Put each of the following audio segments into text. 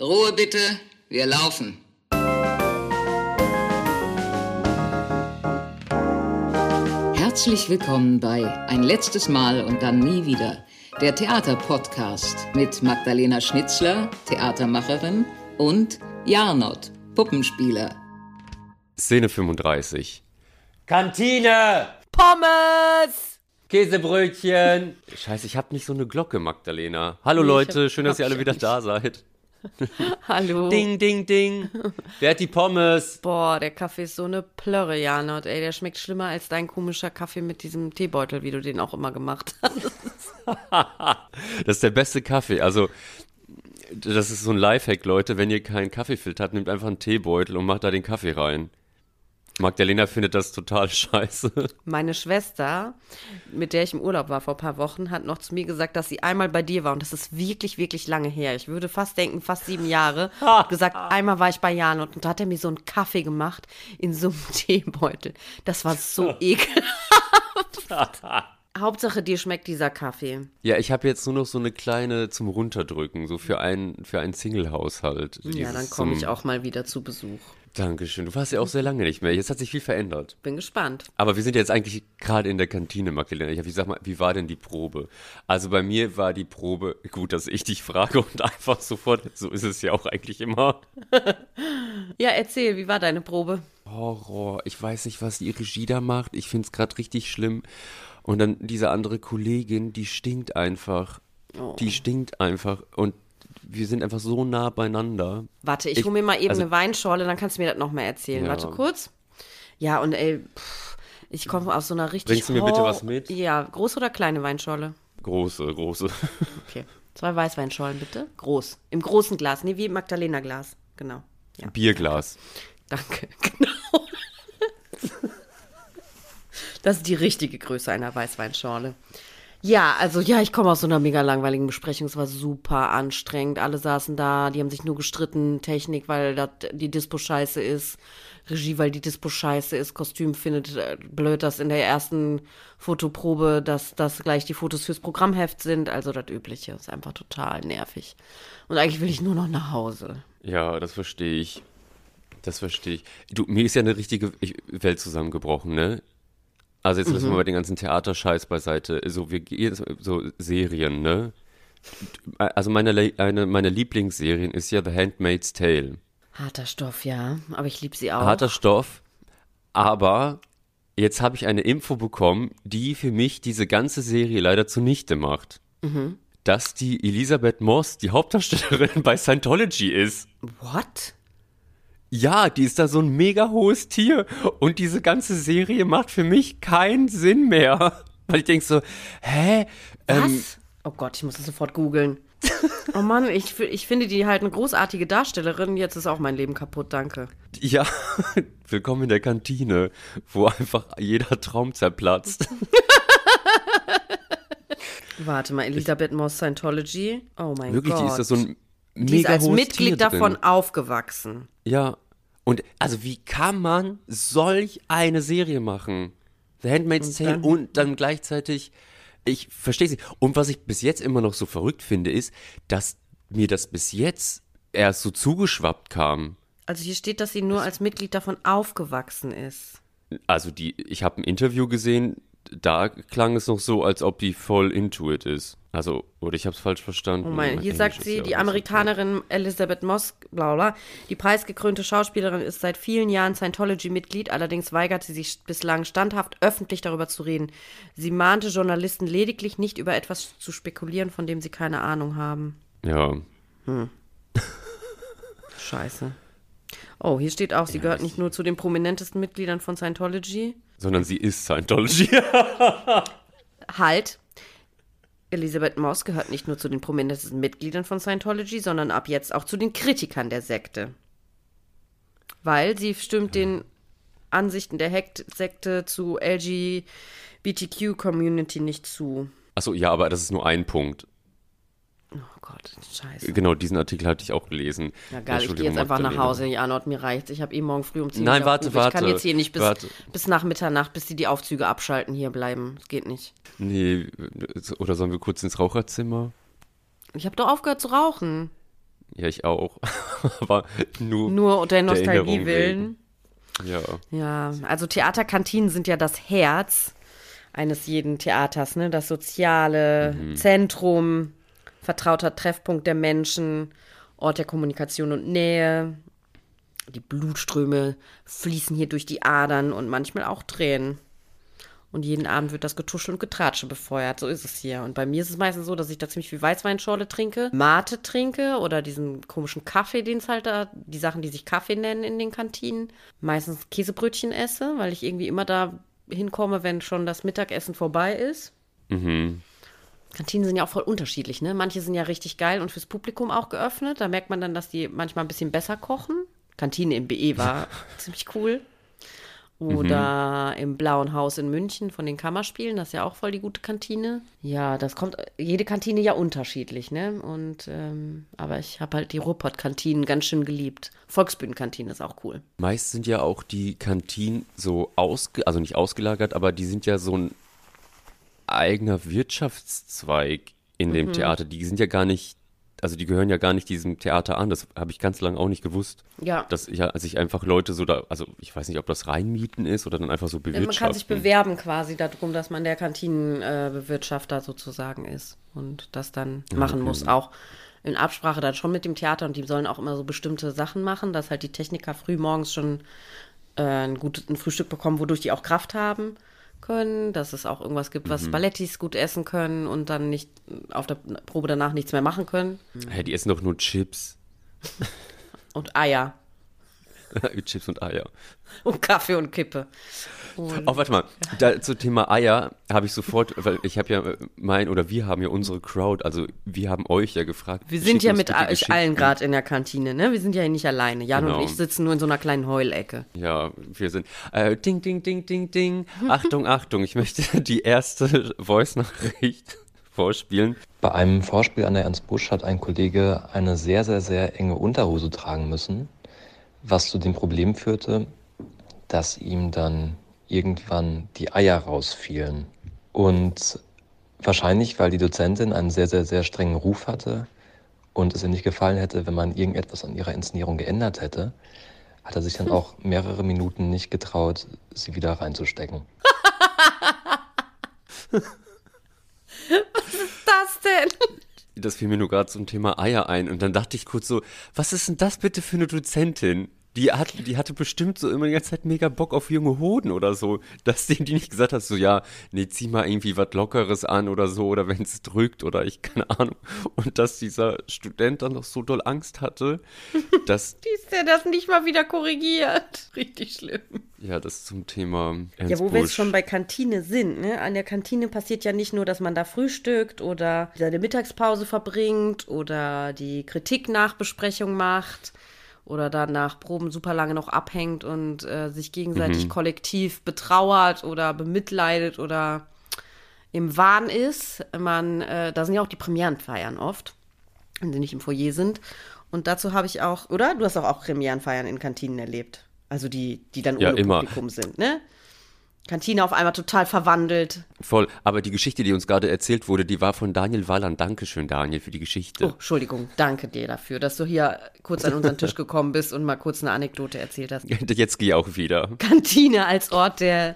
Ruhe bitte, wir laufen. Herzlich willkommen bei Ein letztes Mal und dann nie wieder, der Theaterpodcast mit Magdalena Schnitzler, Theatermacherin, und Jarnot, Puppenspieler. Szene 35. Kantine! Pommes! Käsebrötchen! Scheiße, ich hab nicht so eine Glocke, Magdalena. Hallo Leute, schön, dass ihr alle wieder da seid. Hallo. Ding, ding, ding. Wer hat die Pommes? Boah, der Kaffee ist so eine Plörre, Janot. Ey, der schmeckt schlimmer als dein komischer Kaffee mit diesem Teebeutel, wie du den auch immer gemacht hast. Das ist der beste Kaffee. Also, das ist so ein Lifehack, Leute. Wenn ihr keinen Kaffeefilter habt, nehmt einfach einen Teebeutel und macht da den Kaffee rein. Magdalena findet das total scheiße. Meine Schwester, mit der ich im Urlaub war vor ein paar Wochen, hat noch zu mir gesagt, dass sie einmal bei dir war. Und das ist wirklich, wirklich lange her. Ich würde fast denken, fast sieben Jahre. Hat gesagt, einmal war ich bei Janot und da hat er mir so einen Kaffee gemacht in so einem Teebeutel. Das war so ekelhaft. Hauptsache, dir schmeckt dieser Kaffee. Ja, ich habe jetzt nur noch so eine kleine zum Runterdrücken, so für einen, für einen Single-Haushalt. Ja, dann komme ich auch mal wieder zu Besuch. Dankeschön. Du warst ja auch sehr lange nicht mehr. Jetzt hat sich viel verändert. Bin gespannt. Aber wir sind jetzt eigentlich gerade in der Kantine, Magdalena. Ich, hab- ich sag mal, wie war denn die Probe? Also bei mir war die Probe, gut, dass ich dich frage und einfach sofort, so ist es ja auch eigentlich immer. Ja, erzähl, wie war deine Probe? Horror. Ich weiß nicht, was die Regie da macht. Ich finde es gerade richtig schlimm. Und dann diese andere Kollegin, die stinkt einfach. Oh. Die stinkt einfach. Und wir sind einfach so nah beieinander. Warte, ich, Ich- hole mir mal eben also- eine Weinschorle, dann kannst du mir das nochmal erzählen. Ja. Warte kurz. Ja, und ey, pff, ich komme aus so einer richtig. Bringst du mir bitte was mit? Ja, große oder kleine Weinschorle? Große, große. Okay. Zwei Weißweinschorlen bitte. Groß. Im großen Glas. Nee, wie im Magdalena-Glas. Genau. Ja. Bierglas. Danke. Genau. Das ist die richtige Größe einer Weißweinschorle. Ja, also ja, ich komme aus so einer mega langweiligen Besprechung. Es war super anstrengend. Alle saßen da, die haben sich nur gestritten. Technik, weil dat, die Dispo scheiße ist. Regie, weil die Dispo scheiße ist. Kostüm findet äh, blöd, dass in der ersten Fotoprobe, dass das gleich die Fotos fürs Programmheft sind. Also das Übliche. Ist einfach total nervig. Und eigentlich will ich nur noch nach Hause. Ja, das verstehe ich. Das verstehe ich. Du, mir ist ja eine richtige ich- Welt zusammengebrochen, ne? Also jetzt lassen wir mal den ganzen Theaterscheiß beiseite. So, wir gehen, so Serien, ne? Also meine, eine, meine Lieblingsserien ist ja The Handmaid's Tale. Harter Stoff, ja. Aber ich liebe sie auch. Harter Stoff, aber jetzt habe ich eine Info bekommen, die für mich diese ganze Serie leider zunichte macht. Dass die Elisabeth Moss die Hauptdarstellerin bei Scientology ist. What? Ja, die ist da so ein mega hohes Tier und diese ganze Serie macht für mich keinen Sinn mehr. Weil ich denke so, hä? Was? Ähm, oh Gott, ich muss das sofort googeln. oh Mann, ich, ich finde die halt eine großartige Darstellerin. Jetzt ist auch mein Leben kaputt, danke. ja, willkommen in der Kantine, wo einfach jeder Traum zerplatzt. Warte mal, Elisabeth Moss Scientology. Oh mein Wirklich, Gott. die ist da so ein mega Die ist als hohes Mitglied Tier davon Drin. aufgewachsen. Ja. Und also wie kann man solch eine Serie machen? The Handmaid's Tale und dann gleichzeitig, ich verstehe sie. Und was ich bis jetzt immer noch so verrückt finde, ist, dass mir das bis jetzt erst so zugeschwappt kam. Also hier steht, dass sie nur als Mitglied davon aufgewachsen ist. Also die, ich habe ein Interview gesehen, da klang es noch so, als ob die voll into it ist. Also, oder ich habe es falsch verstanden. Oh mein, hier Englisch sagt sie, ja die Amerikanerin Elisabeth Moss, bla bla, die preisgekrönte Schauspielerin ist seit vielen Jahren Scientology-Mitglied, allerdings weigert sie sich bislang standhaft öffentlich darüber zu reden. Sie mahnte Journalisten lediglich nicht über etwas zu spekulieren, von dem sie keine Ahnung haben. Ja. Scheiße. Oh, hier steht auch, sie gehört nicht nur zu den prominentesten Mitgliedern von Scientology. Sondern sie ist Scientology. Halt. Elisabeth Moss gehört nicht nur zu den prominentesten Mitgliedern von Scientology, sondern ab jetzt auch zu den Kritikern der Sekte. Weil sie stimmt den Ansichten der Hekt Sekte zu LGBTQ-Community nicht zu. Achso, ja, aber das ist nur ein Punkt. Oh Gott, scheiße. Genau, diesen Artikel hatte ich auch gelesen. Ja, geil, ich gehe jetzt einfach nach. Hause. Ja, Nord, mir reicht's. Ich habe eh morgen früh um 10 Nein, Uhr warte, Aufruf. Ich kann warte, jetzt hier nicht bis, warte. bis nach Mitternacht, bis sie die Aufzüge abschalten, hier bleiben. Das geht nicht. Nee, oder sollen wir kurz ins Raucherzimmer? Ich habe doch aufgehört zu rauchen. Ja, ich auch. Aber nur, Nur der Nostalgie willen. Ja. Ja, also Theaterkantinen sind ja das Herz eines jeden Theaters, ne? Das soziale Zentrum, vertrauter Treffpunkt der Menschen, Ort der Kommunikation und Nähe. Die Blutströme fließen hier durch die Adern und manchmal auch Tränen. Und jeden Abend wird das Getuschel und Getratsche befeuert. So ist es hier. Und bei mir ist es meistens so, dass ich da ziemlich viel Weißweinschorle trinke, Mate trinke oder diesen komischen Kaffee, den es halt da, die Sachen, die sich Kaffee nennen in den Kantinen. Meistens Käsebrötchen esse, weil ich irgendwie immer da hinkomme, wenn schon das Mittagessen vorbei ist. Mhm. Kantinen sind ja auch voll unterschiedlich, ne? Manche sind ja richtig geil und fürs Publikum auch geöffnet. Da merkt man dann, dass die manchmal ein bisschen besser kochen. Kantine im BE war ziemlich cool. Oder im Blauen Haus in München von den Kammerspielen, das ist ja auch voll die gute Kantine. Ja, das kommt, jede Kantine ja unterschiedlich, ne? Und, ähm, aber ich habe halt die Ruhrpott-Kantinen ganz schön geliebt. Volksbühnenkantine ist auch cool. Meist sind ja auch die Kantinen so ausge, also nicht ausgelagert, aber die sind ja so ein eigener Wirtschaftszweig in dem Theater. Die sind ja gar nicht, also die gehören ja gar nicht diesem Theater an. Das habe ich ganz lange auch nicht gewusst. Ja. Dass ich, sich einfach Leute so da, also ich weiß nicht, ob das reinmieten ist oder dann einfach so bewirtschaften. Man kann sich bewerben quasi darum, dass man der Kantinenbewirtschafter sozusagen ist und das dann machen muss. Auch in Absprache dann schon mit dem Theater und die sollen auch immer so bestimmte Sachen machen, dass halt die Techniker früh morgens schon äh, ein gutes ein Frühstück bekommen, wodurch die auch Kraft haben können, dass es auch irgendwas gibt, was Ballettis gut essen können und dann nicht auf der Probe danach nichts mehr machen können. Hä, die essen doch nur Chips. Und Eier Chips und Eier. und Kaffee und Kippe. Und Oh, warte mal. Da, zum Thema Eier habe ich sofort, weil ich habe ja äh, mein, oder wir haben ja unsere Crowd, also wir haben euch ja gefragt. Wir sind ja mit euch allen gerade in der Kantine, ne? Wir sind ja hier nicht alleine. Jan Genau. und ich sitzen nur in so einer kleinen Heulecke. Ja, wir sind. Äh, ding, ding, ding, ding, ding. Achtung, Achtung, ich möchte die erste Voice-Nachricht vorspielen. Bei einem Vorspiel an der Ernst Busch hat ein Kollege eine sehr, sehr, sehr enge Unterhose tragen müssen, was zu dem Problem führte, dass ihm dann irgendwann die Eier rausfielen. Und wahrscheinlich, weil die Dozentin einen sehr, sehr, sehr strengen Ruf hatte und es ihr nicht gefallen hätte, wenn man irgendetwas an ihrer Inszenierung geändert hätte, hat er sich dann auch mehrere Minuten nicht getraut, sie wieder reinzustecken. Das denn? Das fiel mir nur gerade zum Thema Eier ein. Und dann dachte ich kurz so, was ist denn das bitte für eine Dozentin? Die, hat, die hatte bestimmt so immer die ganze Zeit mega Bock auf junge Hoden oder so. Dass die, die nicht gesagt hat, so, ja, nee, zieh mal irgendwie was Lockeres an oder so, oder wenn es drückt oder ich, keine Ahnung. Und dass dieser Student dann noch so doll Angst hatte, dass, Wie ist der das nicht mal wieder korrigiert? Richtig schlimm. ja, das zum Thema Ja, Ernst wo wir jetzt Busch. schon bei Kantine sind, ne? An der Kantine passiert ja nicht nur, dass man da frühstückt oder seine Mittagspause verbringt oder die Kritik-Nachbesprechung macht oder dann nach Proben super lange noch abhängt und äh, sich gegenseitig kollektiv betrauert oder bemitleidet oder im Wahn ist. Man, äh, da sind ja auch die Premierenfeiern oft, wenn sie nicht im Foyer sind. Und dazu habe ich auch, oder? Du hast doch auch Premierenfeiern in Kantinen erlebt. Also die, die dann Ja, ohne immer. Publikum sind, ne? Kantine auf einmal total verwandelt. Voll. Aber die Geschichte, die uns gerade erzählt wurde, die war von Daniel Walland. Dankeschön, Daniel, für die Geschichte. Oh, Entschuldigung, danke dir dafür, dass du hier kurz an unseren Tisch gekommen bist und mal kurz eine Anekdote erzählt hast. Jetzt gehe ich auch wieder. Kantine als Ort der,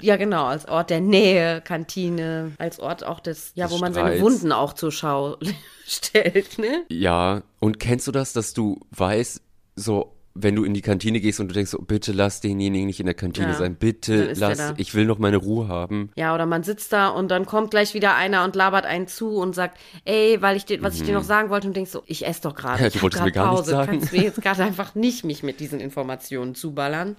ja genau, als Ort der Nähe, Kantine, als Ort auch des, ja, wo man seine. Wunden auch zur Schau stellt, ne? Ja, und kennst du das, dass du weißt, so, wenn du in die Kantine gehst und du denkst, so, bitte lass denjenigen nicht in der Kantine Ja, sein, bitte lass, ich will noch meine Ruhe haben. Ja, oder man sitzt da und dann kommt gleich wieder einer und labert einen zu und sagt, ey, weil ich dir, was ich dir noch sagen wollte und denkst so, ich esse doch gerade. Ja, ich du wolltest mir gar Pause. sagen. Du kannst mir jetzt gerade einfach nicht mich mit diesen Informationen zuballern.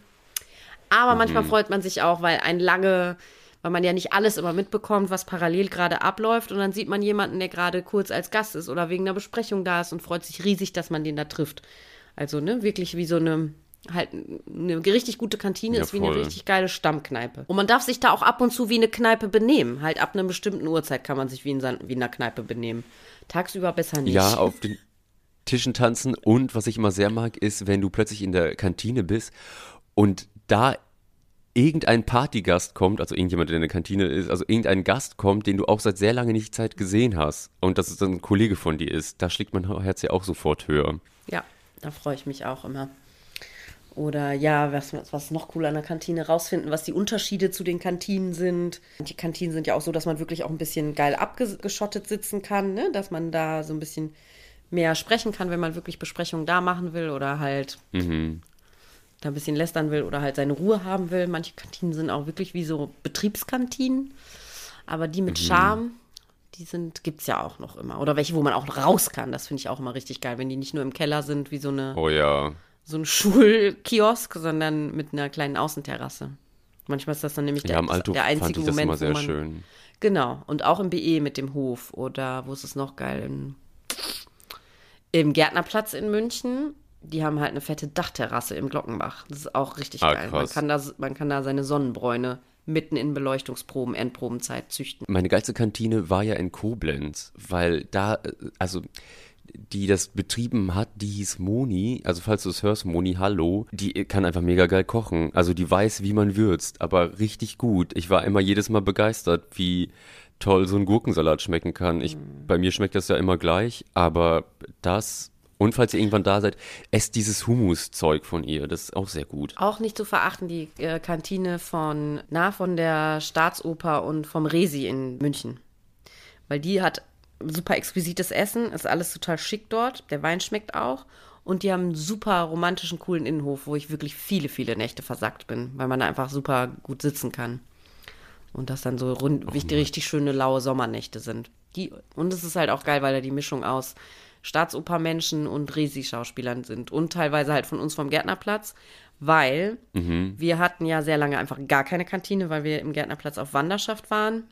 Aber manchmal freut man sich auch, weil ein lange, weil man ja nicht alles immer mitbekommt, was parallel gerade abläuft und dann sieht man jemanden, der gerade kurz als Gast ist oder wegen einer Besprechung da ist und freut sich riesig, dass man den da trifft. Also, ne, wirklich wie so eine halt eine richtig gute Kantine Ja, ist wie eine voll. richtig geile Stammkneipe. Und man darf sich da auch ab und zu wie eine Kneipe benehmen. Halt ab einer bestimmten Uhrzeit kann man sich wie in, wie in einer Kneipe benehmen. Tagsüber besser nicht. Ja, auf den Tischen tanzen und was ich immer sehr mag, ist, wenn du plötzlich in der Kantine bist und da irgendein Partygast kommt, also irgendjemand, der in der Kantine ist, also irgendein Gast kommt, den du auch seit sehr lange nicht Zeit gesehen hast und dass es dann ein Kollege von dir ist, da schlägt mein Herz ja auch sofort höher. Ja, da freue ich mich auch immer. Oder ja, was, was noch cool an der Kantine rausfinden, was die Unterschiede zu den Kantinen sind. Die Kantinen sind ja auch so, dass man wirklich auch ein bisschen geil abgeschottet sitzen kann, ne? dass man da so ein bisschen mehr sprechen kann, wenn man wirklich Besprechungen da machen will oder halt Mhm. da ein bisschen lästern will oder halt seine Ruhe haben will. Manche Kantinen sind auch wirklich wie so Betriebskantinen, aber die mit Charme, die sind, gibt es ja auch noch immer. Oder welche, wo man auch raus kann, das finde ich auch immer richtig geil, wenn die nicht nur im Keller sind wie so eine Oh ja. so ein Schulkiosk, sondern mit einer kleinen Außenterrasse. Manchmal ist das dann nämlich Ja, der, im Alto der einzige fand ich das Moment, immer sehr wo man, schön. Genau, und auch im BE mit dem Hof oder wo ist es noch geil? In, Im Gärtnerplatz in München. Die haben halt eine fette Dachterrasse im Glockenbach. Das ist auch richtig Ah, geil. Man kann, da, man kann da seine Sonnenbräune mitten in Beleuchtungsproben, Endprobenzeit züchten. Meine geilste Kantine war ja in Koblenz, weil da, äh, also die das betrieben hat, die hieß Moni, also falls du es hörst, Moni, hallo, die kann einfach mega geil kochen. Also die weiß, wie man würzt, aber richtig gut. Ich war immer jedes Mal begeistert, wie toll so ein Gurkensalat schmecken kann. Ich, bei mir schmeckt das ja immer gleich, aber das, und falls ihr irgendwann da seid, esst dieses Hummus-Zeug von ihr, das ist auch sehr gut. Auch nicht zu verachten, die äh, Kantine von, na, von der Staatsoper und vom Resi in München. Weil die hat super exquisites Essen, ist alles total schick dort. Der Wein schmeckt auch. Und die haben einen super romantischen, coolen Innenhof, wo ich wirklich viele, viele Nächte versackt bin, weil man da einfach super gut sitzen kann. Und das dann so rund, richtig, richtig schöne, laue Sommernächte sind. Die, und es ist halt auch geil, weil da die Mischung aus Staatsopermenschen und Resi-Schauspielern sind. Und teilweise halt von uns vom Gärtnerplatz, weil wir hatten ja sehr lange einfach gar keine Kantine, weil wir im Gärtnerplatz auf Wanderschaft waren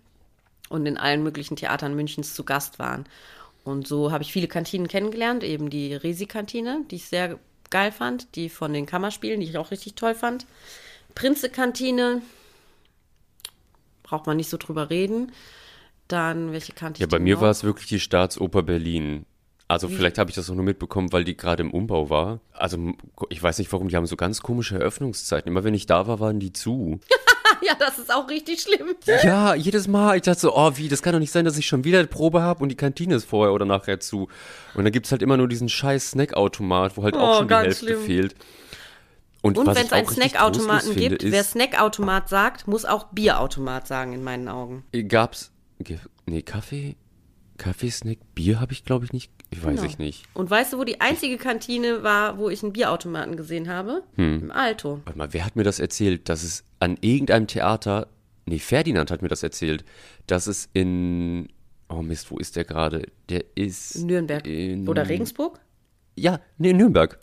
und in allen möglichen Theatern Münchens zu Gast waren. Und so habe ich viele Kantinen kennengelernt, eben die Resi-Kantine, die ich sehr geil fand, die von den Kammerspielen, die ich auch richtig toll fand. Prinze-Kantine, braucht man nicht so drüber reden. Dann, welche kannte ich Ja, bei mir noch? war es wirklich die Staatsoper Berlin. Also vielleicht habe ich das auch nur mitbekommen, weil die gerade im Umbau war. Also ich weiß nicht warum, die haben so ganz komische Eröffnungszeiten. Immer wenn ich da war, waren die zu. Ja, das ist auch richtig schlimm. ja, jedes Mal. Ich dachte so, oh wie, das kann doch nicht sein, dass ich schon wieder eine Probe habe und die Kantine ist vorher oder nachher zu. Und dann gibt es halt immer nur diesen scheiß Snackautomat, wo halt auch Oh, schon die Hälfte schlimm. fehlt. Und, Und wenn es einen auch Snackautomaten gibt, wer ist, Snackautomat sagt, muss auch Bierautomat sagen, in meinen Augen. gab's, nee, Kaffee, Kaffeesnack, Bier habe ich glaube ich nicht, ich weiß Genau. ich nicht. Und weißt du, wo die einzige Kantine war, wo ich einen Bierautomaten gesehen habe? Hm. Im Alto. Warte mal, wer hat mir das erzählt, dass es an irgendeinem Theater, nee, Ferdinand hat mir das erzählt, dass es in, oh Mist, wo ist der gerade? Der ist Nürnberg. in, Oder Regensburg? Ja, nee, in Nürnberg.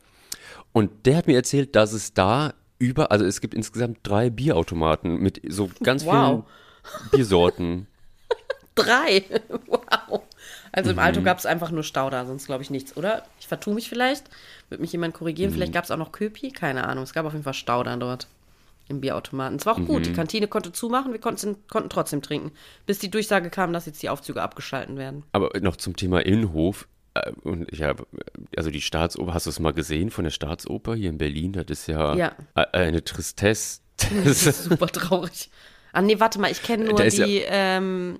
Und der hat mir erzählt, dass es da über, also es gibt insgesamt drei Bierautomaten mit so ganz Wow. vielen Biersorten. Drei. wow. Also im Mhm. Alto gab es einfach nur Stauder, sonst glaube ich nichts, oder? Ich vertue mich vielleicht. Wird mich jemand korrigieren? Mhm. Vielleicht gab es auch noch Köpi? Keine Ahnung. Es gab auf jeden Fall Stauder dort im Bierautomaten. Es war auch Mhm. gut. Die Kantine konnte zumachen, wir konnten, konnten trotzdem trinken. Bis die Durchsage kam, dass jetzt die Aufzüge abgeschalten werden. Aber noch zum Thema Innenhof. äh, Und ich habe, also die Staatsoper, hast du es mal gesehen von der Staatsoper hier in Berlin? Das ist ja, Ja. eine Tristesse. Das ist super traurig. Ah, nee, warte mal, ich kenne nur ist ja- die, ähm,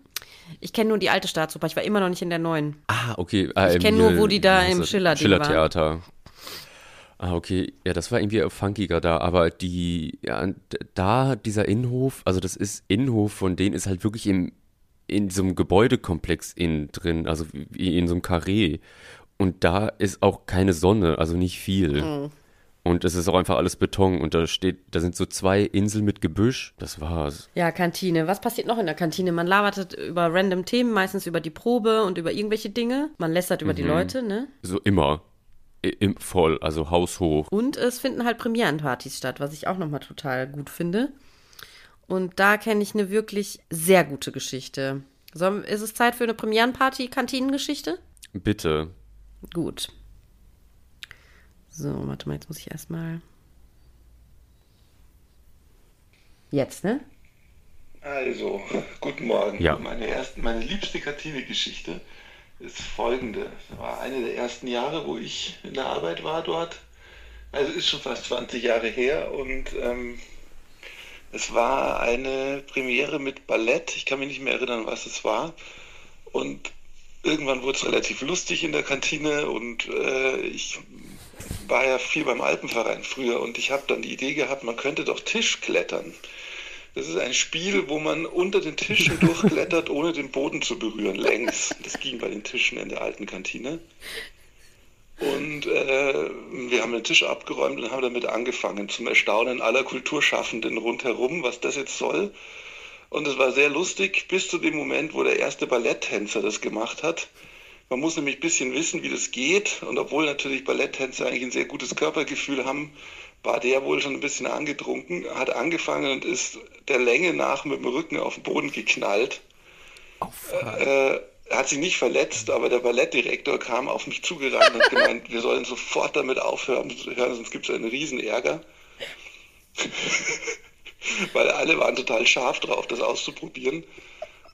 ich kenne nur die alte Staatsoper. Ich war immer noch nicht in der neuen. Ah, okay. Ah, Ich kenn hier, nur, wo die da im das? Schiller-Ding Schiller-Theater. Ah, okay. Ja, das war irgendwie funkiger da, aber die, ja, da, dieser Innenhof, also das ist, Innenhof von denen ist halt wirklich im, in so einem Gebäudekomplex innen drin, also wie in so einem Karree. Und da ist auch keine Sonne, also nicht viel. Mhm. Und es ist auch einfach alles Beton und da steht, da sind so zwei Inseln mit Gebüsch. Das war's. Ja, Kantine. Was passiert noch in der Kantine? Man labert über random Themen, meistens über die Probe und über irgendwelche Dinge. Man lästert über die Mhm. Leute, ne? So immer. Im, voll, also haushoch. Und es finden halt Premierenpartys statt, was ich auch nochmal total gut finde. Und da kenne ich eine wirklich sehr gute Geschichte. So, ist es Zeit für eine Premierenparty, Kantinengeschichte? Bitte. Gut. So, warte mal, jetzt muss ich erstmal. Jetzt, ne? Also, guten Morgen. Ja. Meine, erste, meine liebste Kantine-Geschichte ist folgende. Das war eine der ersten Jahre, wo ich in der Arbeit war dort. Also ist schon fast 20 Jahre her und ähm, Es war eine Premiere mit Ballett. Ich kann mich nicht mehr erinnern, was es war. Und irgendwann wurde es relativ lustig in der Kantine und äh, ich war ja viel beim Alpenverein früher und ich habe dann die Idee gehabt, man könnte doch Tischklettern. Das ist ein Spiel, wo man unter den Tischen durchklettert, ohne den Boden zu berühren, längs. Das ging bei den Tischen in der alten Kantine. Und äh, wir haben den Tisch abgeräumt und haben damit angefangen, zum Erstaunen aller Kulturschaffenden rundherum, was das jetzt soll. Und es war sehr lustig bis zu dem Moment, wo der erste Balletttänzer das gemacht hat. Man muss nämlich ein bisschen wissen, wie das geht. Und obwohl natürlich Balletttänzer eigentlich ein sehr gutes Körpergefühl haben, war der wohl schon ein bisschen angetrunken, hat angefangen und ist der Länge nach mit dem Rücken auf den Boden geknallt. Oh, äh, er hat sich nicht verletzt, aber der Ballettdirektor kam auf mich zugerannt und hat gemeint, wir sollen sofort damit aufhören, sonst gibt es einen Riesenärger. Weil alle waren total scharf drauf, das auszuprobieren.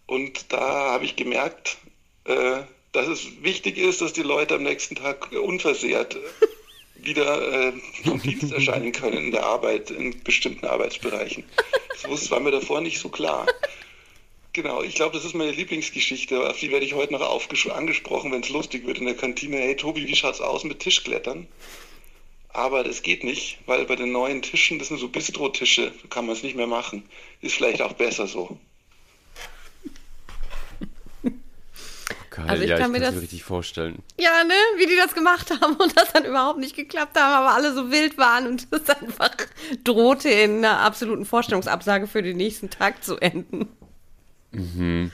Und da habe ich gemerkt, äh, dass es wichtig ist, dass die Leute am nächsten Tag unversehrt wieder äh, vom Dienst erscheinen können in der Arbeit, in bestimmten Arbeitsbereichen. Das war mir davor nicht so klar. Genau, ich glaube, das ist meine Lieblingsgeschichte. Auf die werde ich heute noch angesprochen, wenn es lustig wird in der Kantine. Hey Tobi, wie schaut's aus mit Tischklettern? Aber das geht nicht, weil bei den neuen Tischen, das sind so Bistro-Tische, kann man es nicht mehr machen. Ist vielleicht auch besser so. Geil, Also ich ja, kann ich mir das- richtig vorstellen. Ja, ne? Wie die das gemacht haben und das dann überhaupt nicht geklappt haben, aber alle so wild waren und es einfach drohte in einer absoluten Vorstellungsabsage für den nächsten Tag zu enden. Äh,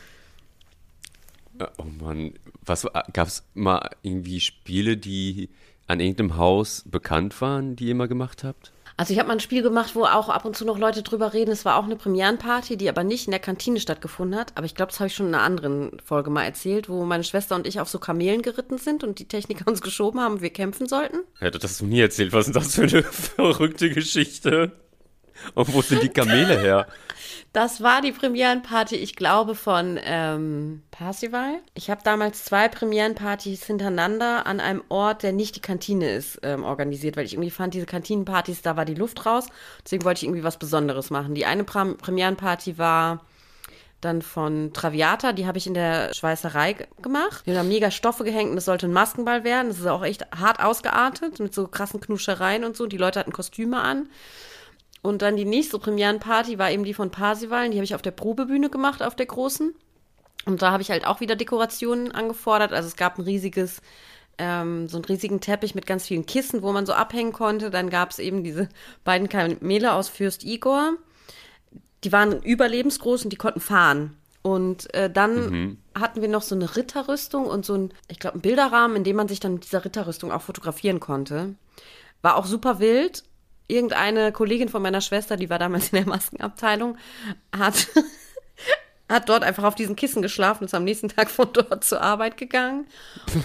Oh Mann, was gab es mal irgendwie Spiele, die an irgendeinem Haus bekannt waren, die ihr mal gemacht habt? Also ich habe mal ein Spiel gemacht, wo auch ab und zu noch Leute drüber reden. Es war auch eine Premierenparty, die aber nicht in der Kantine stattgefunden hat. Aber ich glaube, das habe ich schon in einer anderen Folge mal erzählt, wo meine Schwester und ich auf so Kamelen geritten sind und die Techniker uns geschoben haben und wir kämpfen sollten. Ja, das hast du nie erzählt. Was ist das für eine verrückte Geschichte? Und wo sind die Kamele her? Das war die Premierenparty, ich glaube, von ähm, Parsival. Ich habe damals zwei Premierenpartys hintereinander an einem Ort, der nicht die Kantine ist, ähm, organisiert, weil ich irgendwie fand, diese Kantinenpartys, da war die Luft raus. Deswegen wollte ich irgendwie was Besonderes machen. Die eine Pram Premierenparty war dann von Traviata, die habe ich in der Schweißerei ge- gemacht. Die haben mega Stoffe gehängt und es sollte ein Maskenball werden. Das ist auch echt hart ausgeartet mit so krassen Knuschereien und so. Die Leute hatten Kostüme an. Und dann die nächste Premierenparty war eben die von Parsival. Die habe ich auf der Probebühne gemacht, auf der großen. Und da habe ich halt auch wieder Dekorationen angefordert. Also es gab ein riesiges, ähm, so einen riesigen Teppich mit ganz vielen Kissen, wo man so abhängen konnte. Dann gab es eben diese beiden Kamele aus Fürst Igor. Die waren überlebensgroß und die konnten fahren. Und äh, dann hatten wir noch so eine Ritterrüstung und so ein, ich glaube, ein Bilderrahmen, in dem man sich dann mit dieser Ritterrüstung auch fotografieren konnte. War auch super wild. Irgendeine Kollegin von meiner Schwester, die war damals in der Maskenabteilung, hat, hat dort einfach auf diesen Kissen geschlafen und ist am nächsten Tag von dort zur Arbeit gegangen.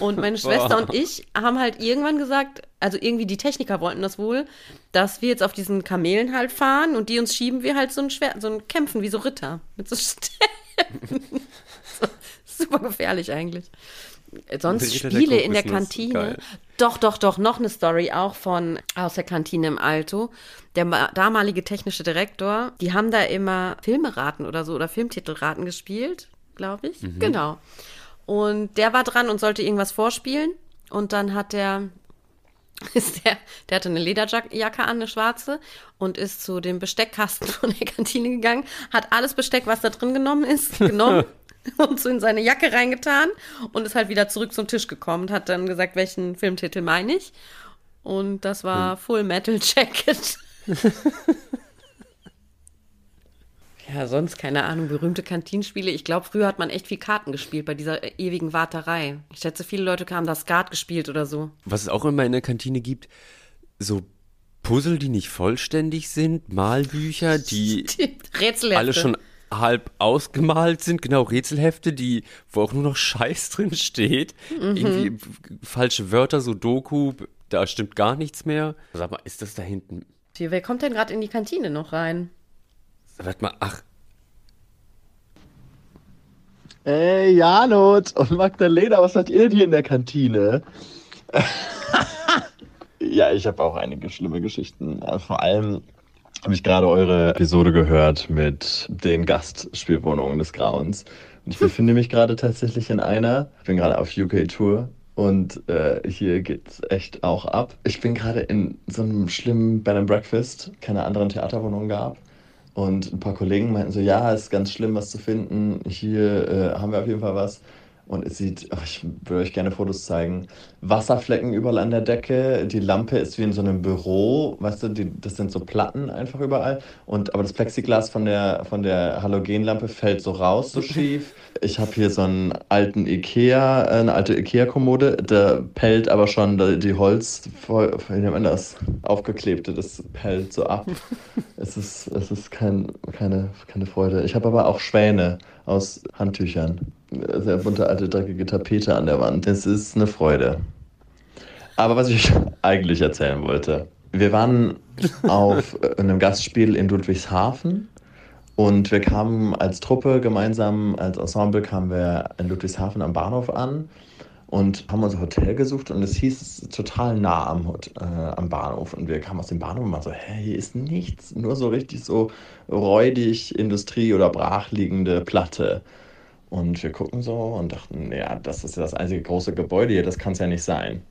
Und meine Schwester und ich haben halt irgendwann gesagt, also irgendwie die Techniker wollten das wohl, dass wir jetzt auf diesen Kamelen halt fahren und die uns schieben wir halt so ein Schwert, so ein Kämpfen wie so Ritter mit so Stäben. super gefährlich eigentlich. Sonst Spiele in der Kantine. geil. Doch, doch, doch, noch eine Story auch von aus der Kantine im Alto. Der ma- damalige technische Direktor, die haben da immer Filmeraten oder so oder Filmtitelraten gespielt, glaube ich. Genau. Und der war dran und sollte irgendwas vorspielen. Und dann hat der, ist der, der hatte eine Lederjacke an, eine schwarze, und ist zu dem Besteckkasten von der Kantine gegangen, hat alles Besteck, was da drin genommen ist, genommen und so in seine Jacke reingetan und ist halt wieder zurück zum Tisch gekommen und hat dann gesagt, welchen Filmtitel meine ich. Und das war Full Metal Jacket. ja, sonst keine Ahnung, berühmte Kantinspiele. Ich glaube, früher hat man echt viel Karten gespielt bei dieser äh, ewigen Warterei. Ich schätze, viele Leute haben da Skat gespielt oder so. Was es auch immer in der Kantine gibt, so Puzzle, die nicht vollständig sind, Malbücher, die Rätselhefte. alle schon halb ausgemalt sind, genau, Rätselhefte, die, wo auch nur noch Scheiß drin steht. Mhm. Irgendwie falsche Wörter, so Doku, da stimmt gar nichts mehr. Sag mal, ist das da hinten? Hier, Wer kommt denn gerade in die Kantine noch rein? Warte mal, ach, Ey, Janot und Magdalena, was seid ihr denn hier in der Kantine? ja, ich habe auch einige schlimme Geschichten. Äh, Vor allem habe ich gerade eure Episode gehört mit den Gastspielwohnungen des Grauens. Und ich befinde mich gerade tatsächlich in einer. Ich bin gerade auf UK-Tour und äh, hier geht's echt auch ab. Ich bin gerade in so einem schlimmen Bed and Breakfast, keine anderen Theaterwohnungen gab. Und ein paar Kollegen meinten so, ja, ist ganz schlimm, was zu finden. Hier äh, haben wir auf jeden Fall was. Und es sieht, ach, ich würde euch gerne Fotos zeigen. Wasserflecken überall an der Decke. Die Lampe ist wie in so einem Büro. Weißt du, die, das sind so Platten einfach überall. Und, aber das Plexiglas von der, von der Halogenlampe fällt so raus, so schief. Ich habe hier so einen alten Ikea, äh, eine alte Ikea-Kommode. Da pellt aber schon die, Holz, voll, das? Aufgeklebte, das pellt so ab. es ist, es ist kein, keine, keine Freude. Ich habe aber auch Schwäne aus Handtüchern. Sehr bunte alte dreckige Tapete an der Wand. Es ist eine Freude. Aber was ich eigentlich erzählen wollte. Wir waren auf einem Gastspiel in Ludwigshafen und wir kamen als Truppe gemeinsam, als Ensemble kamen wir in Ludwigshafen am Bahnhof an und haben unser Hotel gesucht und es hieß total nah am, äh, am Bahnhof. Und wir kamen aus dem Bahnhof und waren so, hä, hier ist nichts, nur so richtig so räudig Industrie- oder brachliegende Platte. Und wir gucken so und dachten, ja, das ist ja das einzige große Gebäude hier, das kann es ja nicht sein.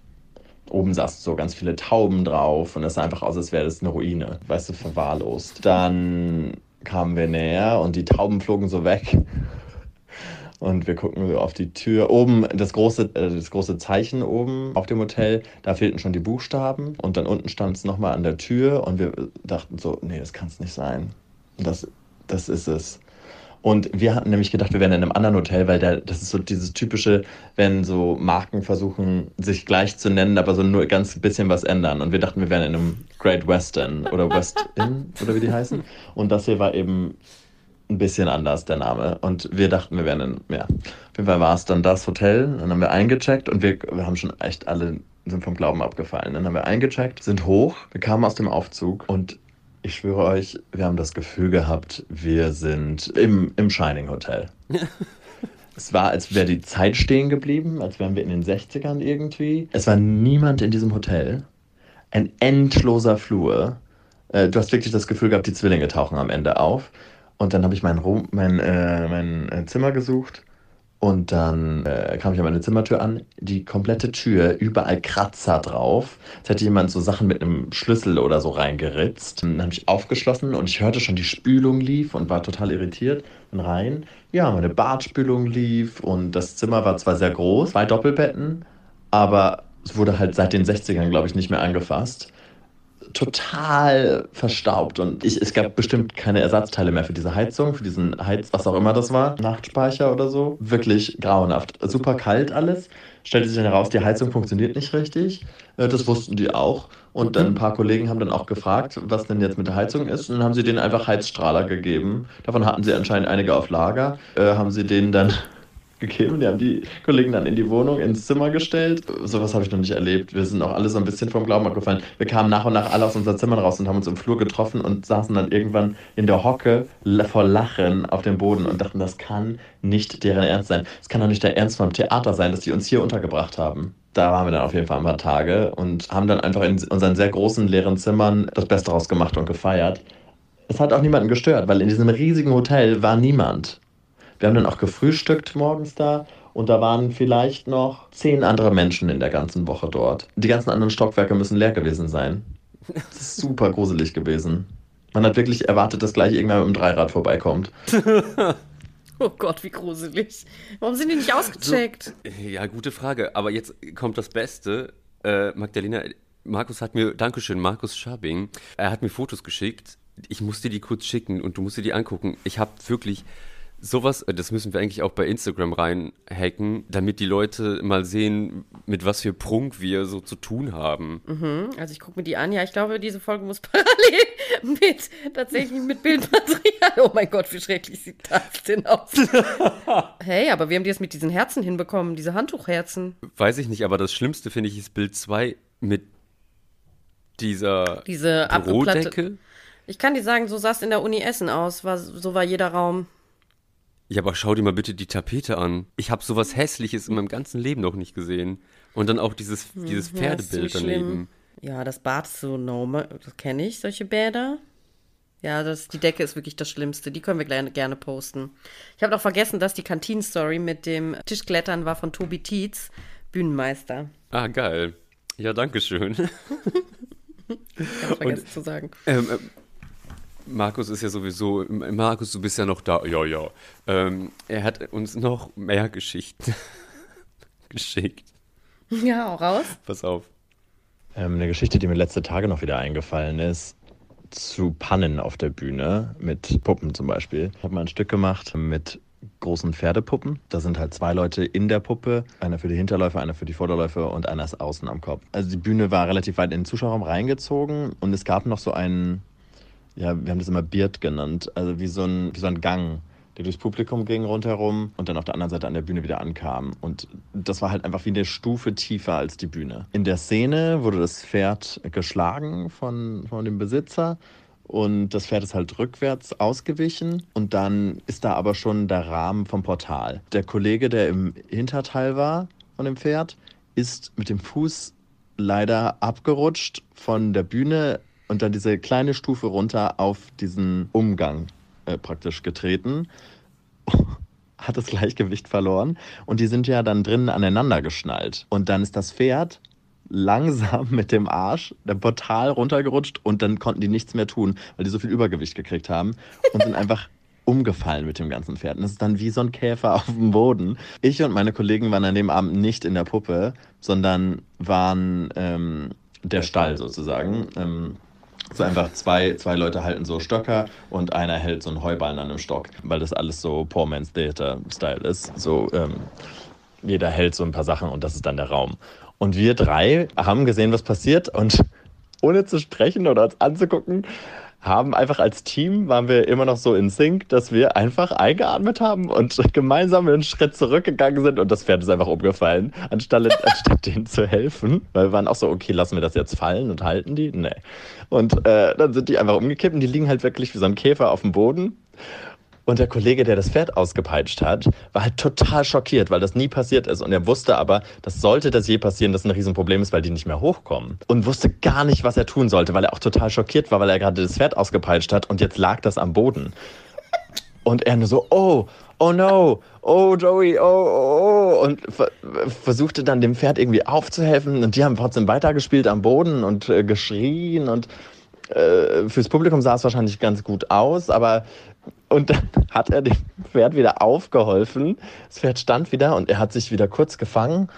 Oben saßen so ganz viele Tauben drauf und es sah einfach aus, als wäre das eine Ruine, weißt du, verwahrlost. Dann kamen wir näher und die Tauben flogen so weg. Und wir gucken so auf die Tür. Oben, das große, äh, das große Zeichen oben auf dem Hotel, da fehlten schon die Buchstaben. Und dann unten stand es nochmal an der Tür. Und wir dachten so, nee, das kann es nicht sein. Das, das ist es. Und wir hatten nämlich gedacht, wir wären in einem anderen Hotel, weil der, das ist so dieses typische, wenn so Marken versuchen, sich gleich zu nennen, aber so nur ganz bisschen was ändern. Und wir dachten, wir wären in einem Great Western oder West Inn oder wie die heißen. Und das hier war eben ein bisschen anders, der Name. Und wir dachten, wir wären in, ja. Auf jeden Fall war es dann das Hotel. Dann haben wir eingecheckt und wir, wir haben schon echt alle sind vom Glauben abgefallen. Dann haben wir eingecheckt, sind hoch, wir kamen aus dem Aufzug und ich schwöre euch, wir haben das Gefühl gehabt, wir sind im, im Shining Hotel. es war, als wäre die Zeit stehen geblieben, als wären wir in den 60ern irgendwie. Es war niemand in diesem Hotel. Ein endloser Flur. Äh, du hast wirklich das Gefühl gehabt, die Zwillinge tauchen am Ende auf. Und dann habe ich mein, mein, äh, mein Zimmer gesucht und dann äh, kam ich an meine Zimmertür an, die komplette Tür, überall Kratzer drauf. Als hätte jemand so Sachen mit einem Schlüssel oder so reingeritzt. Dann habe ich aufgeschlossen und ich hörte schon, die Spülung lief und war total irritiert. Dann rein, ja, meine Badspülung lief und das Zimmer war zwar sehr groß, zwei Doppelbetten, aber es wurde halt seit den 60ern, glaube ich, nicht mehr angefasst total verstaubt und ich, es gab bestimmt keine Ersatzteile mehr für diese Heizung, für diesen Heiz, was auch immer das war, Nachtspeicher oder so. Wirklich grauenhaft. Super kalt alles. Stellte sich dann heraus, die Heizung funktioniert nicht richtig. Äh, das wussten die auch. Und dann ein paar Kollegen haben dann auch gefragt, was denn jetzt mit der Heizung ist. Und dann haben sie denen einfach Heizstrahler gegeben. Davon hatten sie anscheinend einige auf Lager. Äh, haben sie denen dann gegeben. Die haben die Kollegen dann in die Wohnung, ins Zimmer gestellt. Sowas habe ich noch nicht erlebt. Wir sind auch alle so ein bisschen vom Glauben abgefallen. Wir kamen nach und nach alle aus unseren Zimmern raus und haben uns im Flur getroffen und saßen dann irgendwann in der Hocke vor Lachen auf dem Boden und dachten, das kann nicht deren Ernst sein. Es kann doch nicht der Ernst vom Theater sein, dass die uns hier untergebracht haben. Da waren wir dann auf jeden Fall ein paar Tage und haben dann einfach in unseren sehr großen leeren Zimmern das Beste draus gemacht und gefeiert. Es hat auch niemanden gestört, weil in diesem riesigen Hotel war niemand. Wir haben dann auch gefrühstückt morgens da und da waren vielleicht noch zehn andere Menschen in der ganzen Woche dort. Die ganzen anderen Stockwerke müssen leer gewesen sein. Das ist super gruselig gewesen. Man hat wirklich erwartet, dass gleich irgendwer mit dem Dreirad vorbeikommt. Oh Gott, wie gruselig. Warum sind die nicht ausgecheckt? So, ja, gute Frage. Aber jetzt kommt das Beste. Äh, Magdalena, Markus hat mir, Dankeschön, Markus Schabing, er hat mir Fotos geschickt. Ich musste die kurz schicken und du musst dir die angucken. Ich habe wirklich sowas, äh, das müssen wir eigentlich auch bei Instagram reinhacken, damit die Leute mal sehen, mit was für Prunk wir so zu tun haben. Mhm, also ich gucke mir die an. Ja, ich glaube, diese Folge muss parallel mit tatsächlich mit Bildmaterial. Oh mein Gott, wie schrecklich sieht das denn aus? hey, aber wir haben die jetzt mit diesen Herzen hinbekommen, diese Handtuchherzen. Weiß ich nicht, aber das Schlimmste finde ich ist Bild 2 mit dieser diese Bürodecke. Ich kann dir sagen, so sah es in der Uni Essen aus. War, so war jeder Raum. Ja, aber schau dir mal bitte die Tapete an. Ich habe sowas Hässliches in meinem ganzen Leben noch nicht gesehen. Und dann auch dieses, hm, dieses Pferdebild ja, daneben. Ja, das Bad ist so normal. Das kenne ich, solche Bäder. Ja, das, die Decke ist wirklich das Schlimmste. Die können wir gerne, gerne posten. Ich habe noch vergessen, dass die Kantinen-Story mit dem Tischklettern war von Tobi Tietz, Bühnenmeister. Ah, geil. Ja, danke schön. Ganz vergessen zu sagen. Ähm, ähm, Markus ist ja sowieso, Markus, du bist ja noch da. Ja, ja. Ähm, er hat uns noch mehr Geschichten geschickt. Ja, auch raus. Pass auf. Ähm, eine Geschichte, die mir letzte Tage noch wieder eingefallen ist, zu Pannen auf der Bühne mit Puppen zum Beispiel. Ich habe mal ein Stück gemacht mit großen Pferdepuppen. Da sind halt zwei Leute in der Puppe, einer für die Hinterläufe, einer für die Vorderläufe und einer ist außen am Kopf. Also die Bühne war relativ weit in den Zuschauerraum reingezogen und es gab noch so einen, ja, wir haben das immer Beard genannt, also wie so ein, wie so ein Gang, der durchs Publikum ging rundherum und dann auf der anderen Seite an der Bühne wieder ankam. Und das war halt einfach wie eine Stufe tiefer als die Bühne. In der Szene wurde das Pferd geschlagen von, von dem Besitzer und das Pferd ist halt rückwärts ausgewichen und dann ist da aber schon der Rahmen vom Portal. Der Kollege, der im Hinterteil war von dem Pferd, ist mit dem Fuß leider abgerutscht von der Bühne und dann diese kleine Stufe runter auf diesen Umgang äh, praktisch getreten, hat das Gleichgewicht verloren und die sind ja dann drinnen aneinander geschnallt. Und dann ist das Pferd langsam mit dem Arsch der Portal runtergerutscht und dann konnten die nichts mehr tun, weil die so viel Übergewicht gekriegt haben und sind einfach umgefallen mit dem ganzen Pferd. Und das ist dann wie so ein Käfer auf dem Boden. Ich und meine Kollegen waren an dem Abend nicht in der Puppe, sondern waren ähm, der Stall sozusagen. Ähm, so einfach zwei, zwei Leute halten so Stöcker und einer hält so einen Heuballen an einem Stock, weil das alles so Poor Man's Theater-Style ist. So, ähm, jeder hält so ein paar Sachen und das ist dann der Raum. Und wir drei haben gesehen, was passiert und ohne zu sprechen oder uns anzugucken, haben einfach als Team, waren wir immer noch so in Sync, dass wir einfach eingeatmet haben und gemeinsam einen Schritt zurückgegangen sind und das Pferd ist einfach umgefallen, anstatt, anstatt denen zu helfen. Weil wir waren auch so, okay, lassen wir das jetzt fallen und halten die? Nee. Und äh, dann sind die einfach umgekippt und die liegen halt wirklich wie so ein Käfer auf dem Boden. Und der Kollege, der das Pferd ausgepeitscht hat, war halt total schockiert, weil das nie passiert ist. Und er wusste aber, das sollte das je passieren, das ein Riesenproblem ist, weil die nicht mehr hochkommen. Und wusste gar nicht, was er tun sollte, weil er auch total schockiert war, weil er gerade das Pferd ausgepeitscht hat und jetzt lag das am Boden. Und er nur so, oh, oh no, oh Joey, oh, oh, oh. Und ver versuchte dann dem Pferd irgendwie aufzuhelfen. Und die haben trotzdem weitergespielt am Boden und äh, geschrien und äh, fürs Publikum sah es wahrscheinlich ganz gut aus, aber und dann hat er dem Pferd wieder aufgeholfen. Das Pferd stand wieder und er hat sich wieder kurz gefangen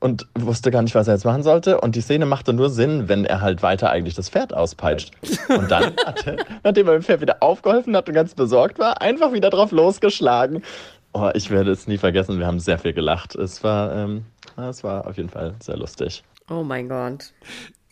und wusste gar nicht, was er jetzt machen sollte. Und die Szene machte nur Sinn, wenn er halt weiter eigentlich das Pferd auspeitscht. Und dann hat er, nachdem er dem Pferd wieder aufgeholfen hat und ganz besorgt war, einfach wieder drauf losgeschlagen. Oh, ich werde es nie vergessen. Wir haben sehr viel gelacht. Es war, ähm, es war auf jeden Fall sehr lustig. Oh mein Gott.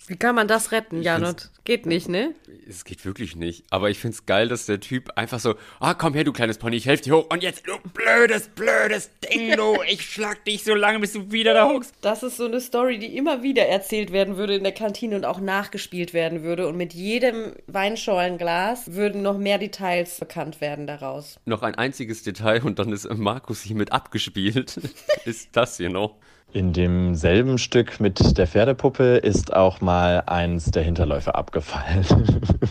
Wie kann man das retten, Janot? Geht nicht, ne? Es geht wirklich nicht. Aber ich find's geil, dass der Typ einfach so, ah, komm her, du kleines Pony, ich helf dir hoch. Und jetzt, du blödes, blödes Ding, du, ich schlag dich so lange, bis du wieder da hochst. Das ist so eine Story, die immer wieder erzählt werden würde in der Kantine und auch nachgespielt werden würde. Und mit jedem Weinschorlenglas würden noch mehr Details bekannt werden daraus. Noch ein einziges Detail und dann ist Markus hiermit abgespielt. ist das hier noch. In demselben Stück mit der Pferdepuppe ist auch mal eins der Hinterläufe abgefallen.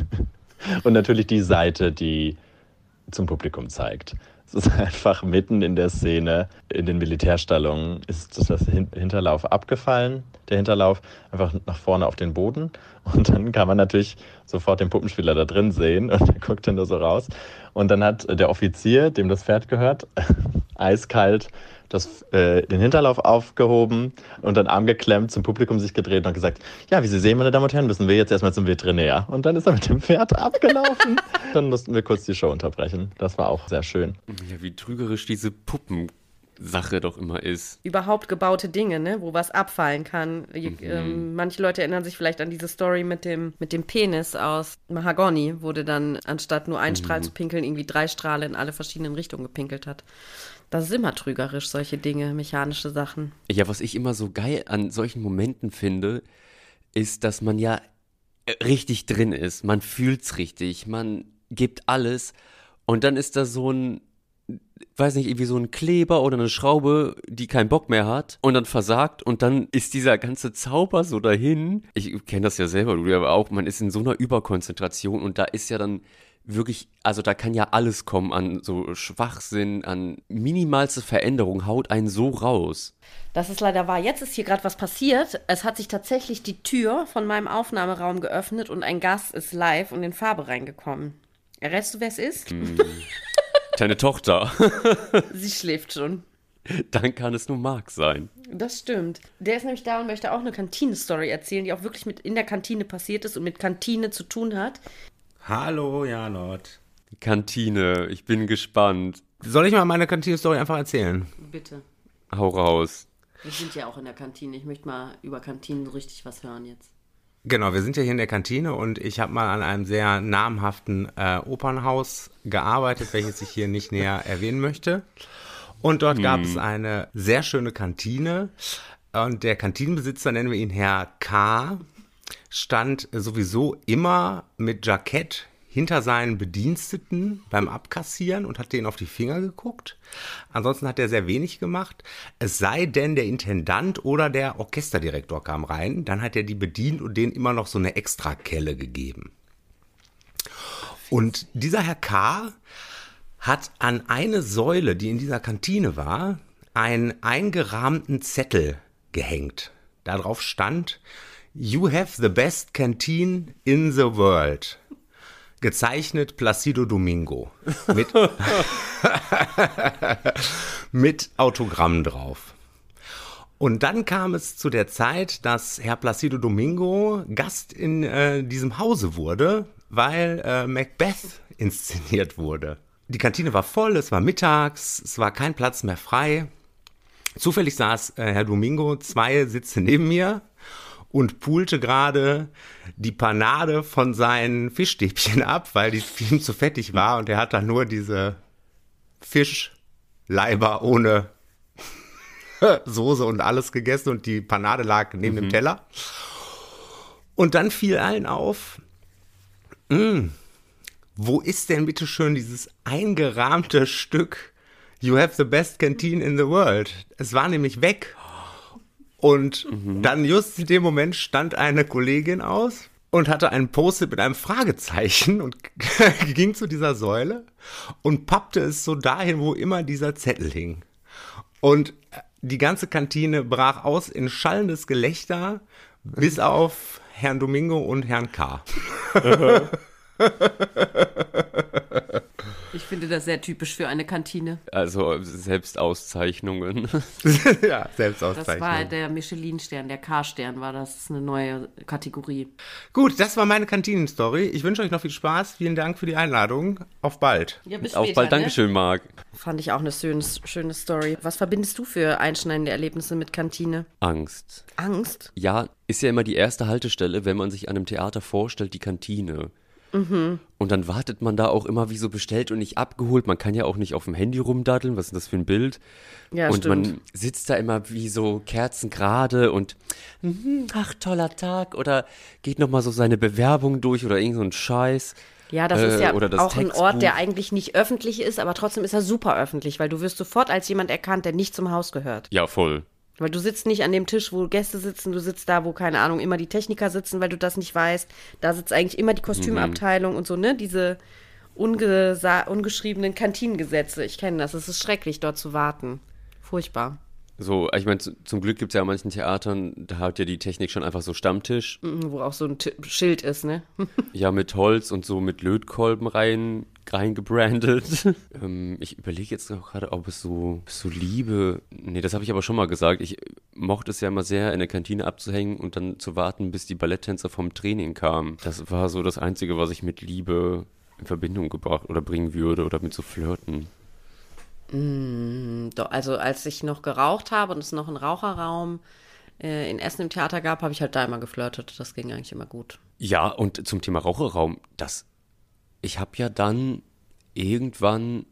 Und natürlich die Seite, die zum Publikum zeigt. Es ist einfach mitten in der Szene, in den Militärstallungen, ist das Hinterlauf abgefallen, der Hinterlauf einfach nach vorne auf den Boden. Und dann kann man natürlich sofort den Puppenspieler da drin sehen und der guckt dann da so raus. Und dann hat der Offizier, dem das Pferd gehört, eiskalt das, äh, den Hinterlauf aufgehoben und dann Arm geklemmt, zum Publikum sich gedreht und gesagt, ja, wie Sie sehen, meine Damen und Herren, müssen wir jetzt erstmal zum Veterinär. Und dann ist er mit dem Pferd abgelaufen. dann mussten wir kurz die Show unterbrechen. Das war auch sehr schön. Ja, wie trügerisch diese Puppen Sache doch immer ist. Überhaupt gebaute Dinge, ne, wo was abfallen kann. Mhm. Ähm, manche Leute erinnern sich vielleicht an diese Story mit dem, mit dem Penis aus Mahagoni, wo der dann anstatt nur einen mhm. Strahl zu pinkeln, irgendwie drei Strahle in alle verschiedenen Richtungen gepinkelt hat. Das ist immer trügerisch, solche Dinge, mechanische Sachen. Ja, was ich immer so geil an solchen Momenten finde, ist, dass man ja richtig drin ist. Man fühlt's richtig, man gibt alles und dann ist da so ein weiß nicht, irgendwie so ein Kleber oder eine Schraube, die keinen Bock mehr hat und dann versagt und dann ist dieser ganze Zauber so dahin. Ich kenne das ja selber, du ja auch, man ist in so einer Überkonzentration und da ist ja dann wirklich, also da kann ja alles kommen an so Schwachsinn, an minimalste Veränderung, haut einen so raus. Das ist leider wahr. Jetzt ist hier gerade was passiert. Es hat sich tatsächlich die Tür von meinem Aufnahmeraum geöffnet und ein Gast ist live und in Farbe reingekommen. Errätst du, wer es ist? Deine Tochter. Sie schläft schon. Dann kann es nur Marc sein. Das stimmt. Der ist nämlich da und möchte auch eine Kantine-Story erzählen, die auch wirklich mit in der Kantine passiert ist und mit Kantine zu tun hat. Hallo, Janot. Kantine, ich bin gespannt. Soll ich mal meine Kantine-Story einfach erzählen? Bitte. Hau raus. Wir sind ja auch in der Kantine. Ich möchte mal über Kantinen so richtig was hören jetzt. Genau, wir sind ja hier in der Kantine und ich habe mal an einem sehr namhaften äh, Opernhaus gearbeitet, welches ich hier nicht näher erwähnen möchte. Und dort gab es eine sehr schöne Kantine. Und der Kantinenbesitzer, nennen wir ihn Herr K., stand sowieso immer mit Jackett hinter seinen Bediensteten beim Abkassieren und hat denen auf die Finger geguckt. Ansonsten hat er sehr wenig gemacht. Es sei denn, der Intendant oder der Orchesterdirektor kam rein, dann hat er die bedient und denen immer noch so eine Extrakelle gegeben. Und dieser Herr K. hat an eine Säule, die in dieser Kantine war, einen eingerahmten Zettel gehängt. Darauf stand, You have the best canteen in the world. Gezeichnet Placido Domingo. Mit, mit Autogramm drauf. Und dann kam es zu der Zeit, dass Herr Placido Domingo Gast in äh, diesem Hause wurde, weil äh, Macbeth inszeniert wurde. Die Kantine war voll, es war mittags, es war kein Platz mehr frei. Zufällig saß äh, Herr Domingo zwei Sitze neben mir und pulte gerade die Panade von seinen Fischstäbchen ab, weil die ihm zu fettig war und er hat dann nur diese Fischleiber ohne Soße und alles gegessen und die Panade lag neben dem Teller. Und dann fiel allen auf, "Mm, wo ist denn bitte schön dieses eingerahmte Stück You have the best canteen in the world? Es war nämlich weg. Und dann just in dem Moment stand eine Kollegin aus und hatte einen Post-it mit einem Fragezeichen und ging zu dieser Säule und pappte es so dahin, wo immer dieser Zettel hing. Und die ganze Kantine brach aus in schallendes Gelächter, bis auf Herrn Domingo und Herrn K. Ich finde das sehr typisch für eine Kantine. Also Selbstauszeichnungen. ja, Das Selbstauszeichnung. war der Michelin-Stern, der K-Stern war das. Das ist eine neue Kategorie. Gut, das war meine Kantinen-Story. Ich wünsche euch noch viel Spaß. Vielen Dank für die Einladung. Auf bald. Ja, bis Auf bald, Dankeschön, Marc. Fand ich auch eine schöne, schöne Story. Was verbindest du für einschneidende Erlebnisse mit Kantine? Angst. Angst? Ja, ist ja immer die erste Haltestelle, wenn man sich an einem Theater vorstellt, die Kantine. Und dann wartet man da auch immer wie so bestellt und nicht abgeholt. Man kann ja auch nicht auf dem Handy rumdaddeln. Was ist denn das für ein Bild? Ja, und stimmt. man sitzt da immer wie so kerzengerade und mhm, ach, toller Tag. Oder geht nochmal so seine Bewerbung durch oder irgend so ein Scheiß. Ja, das Äh, ist ja das auch ein Ort, der Textbuch. eigentlich nicht öffentlich ist, aber trotzdem ist er super öffentlich, weil du wirst sofort als jemand erkannt, der nicht zum Haus gehört. Ja, voll. Weil du sitzt nicht an dem Tisch, wo Gäste sitzen, du sitzt da, wo, keine Ahnung, immer die Techniker sitzen, weil du das nicht weißt. Da sitzt eigentlich immer die Kostümabteilung und so, ne? Diese ungeschriebenen Kantinengesetze. Ich kenne das. Es ist schrecklich, dort zu warten. Furchtbar. So, ich meine, zu- zum Glück gibt es ja an manchen Theatern, da hat ja die Technik schon einfach so Stammtisch. Mhm, Wo auch so ein T Schild ist, ne? Ja, mit Holz und so mit Lötkolben rein, reingebrandet. ähm, ich überlege jetzt noch gerade, ob es so, so Liebe. Nee, das habe ich aber schon mal gesagt. Ich mochte es ja immer sehr, in der Kantine abzuhängen und dann zu warten, bis die Balletttänzer vom Training kamen. Das war so das Einzige, was ich mit Liebe in Verbindung gebracht oder bringen würde oder mit so Flirten. Doch, also als ich noch geraucht habe und es noch einen Raucherraum äh, in Essen im Theater gab, habe ich halt da immer geflirtet. Das ging eigentlich immer gut. Ja, und zum Thema Raucherraum, das, ich habe ja dann irgendwann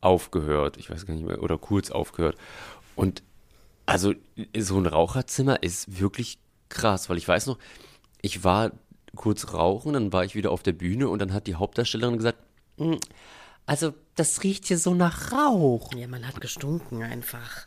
aufgehört, ich weiß gar nicht mehr, oder kurz aufgehört. Und also so ein Raucherzimmer ist wirklich krass, weil ich weiß noch, ich war kurz rauchen, dann war ich wieder auf der Bühne und dann hat die Hauptdarstellerin gesagt, "Mm, also das riecht hier so nach Rauch. Ja, man hat gestunken einfach.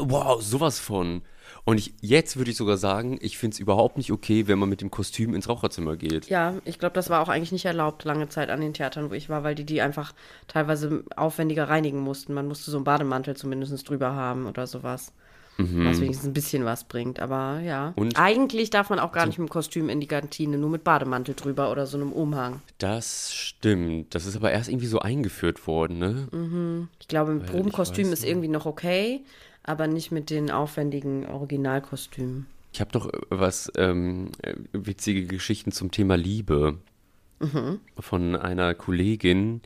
Wow, sowas von. Und ich, jetzt würde ich sogar sagen, ich finde es überhaupt nicht okay, wenn man mit dem Kostüm ins Raucherzimmer geht. Ja, ich glaube, das war auch eigentlich nicht erlaubt, lange Zeit an den Theatern, wo ich war, weil die die einfach teilweise aufwendiger reinigen mussten. Man musste so einen Bademantel zumindest drüber haben oder sowas. Was wenigstens ein bisschen was bringt. Aber ja. Und- Eigentlich darf man auch gar nicht mit dem Kostüm in die Kantine, nur mit Bademantel drüber oder so einem Umhang. Das stimmt. Das ist aber erst irgendwie so eingeführt worden, ne? Ich glaube, mit Weil Probenkostüm ist irgendwie noch okay, aber nicht mit den aufwendigen Originalkostümen. Ich habe noch äh, was ähm, äh, witzige Geschichten zum Thema Liebe von einer Kollegin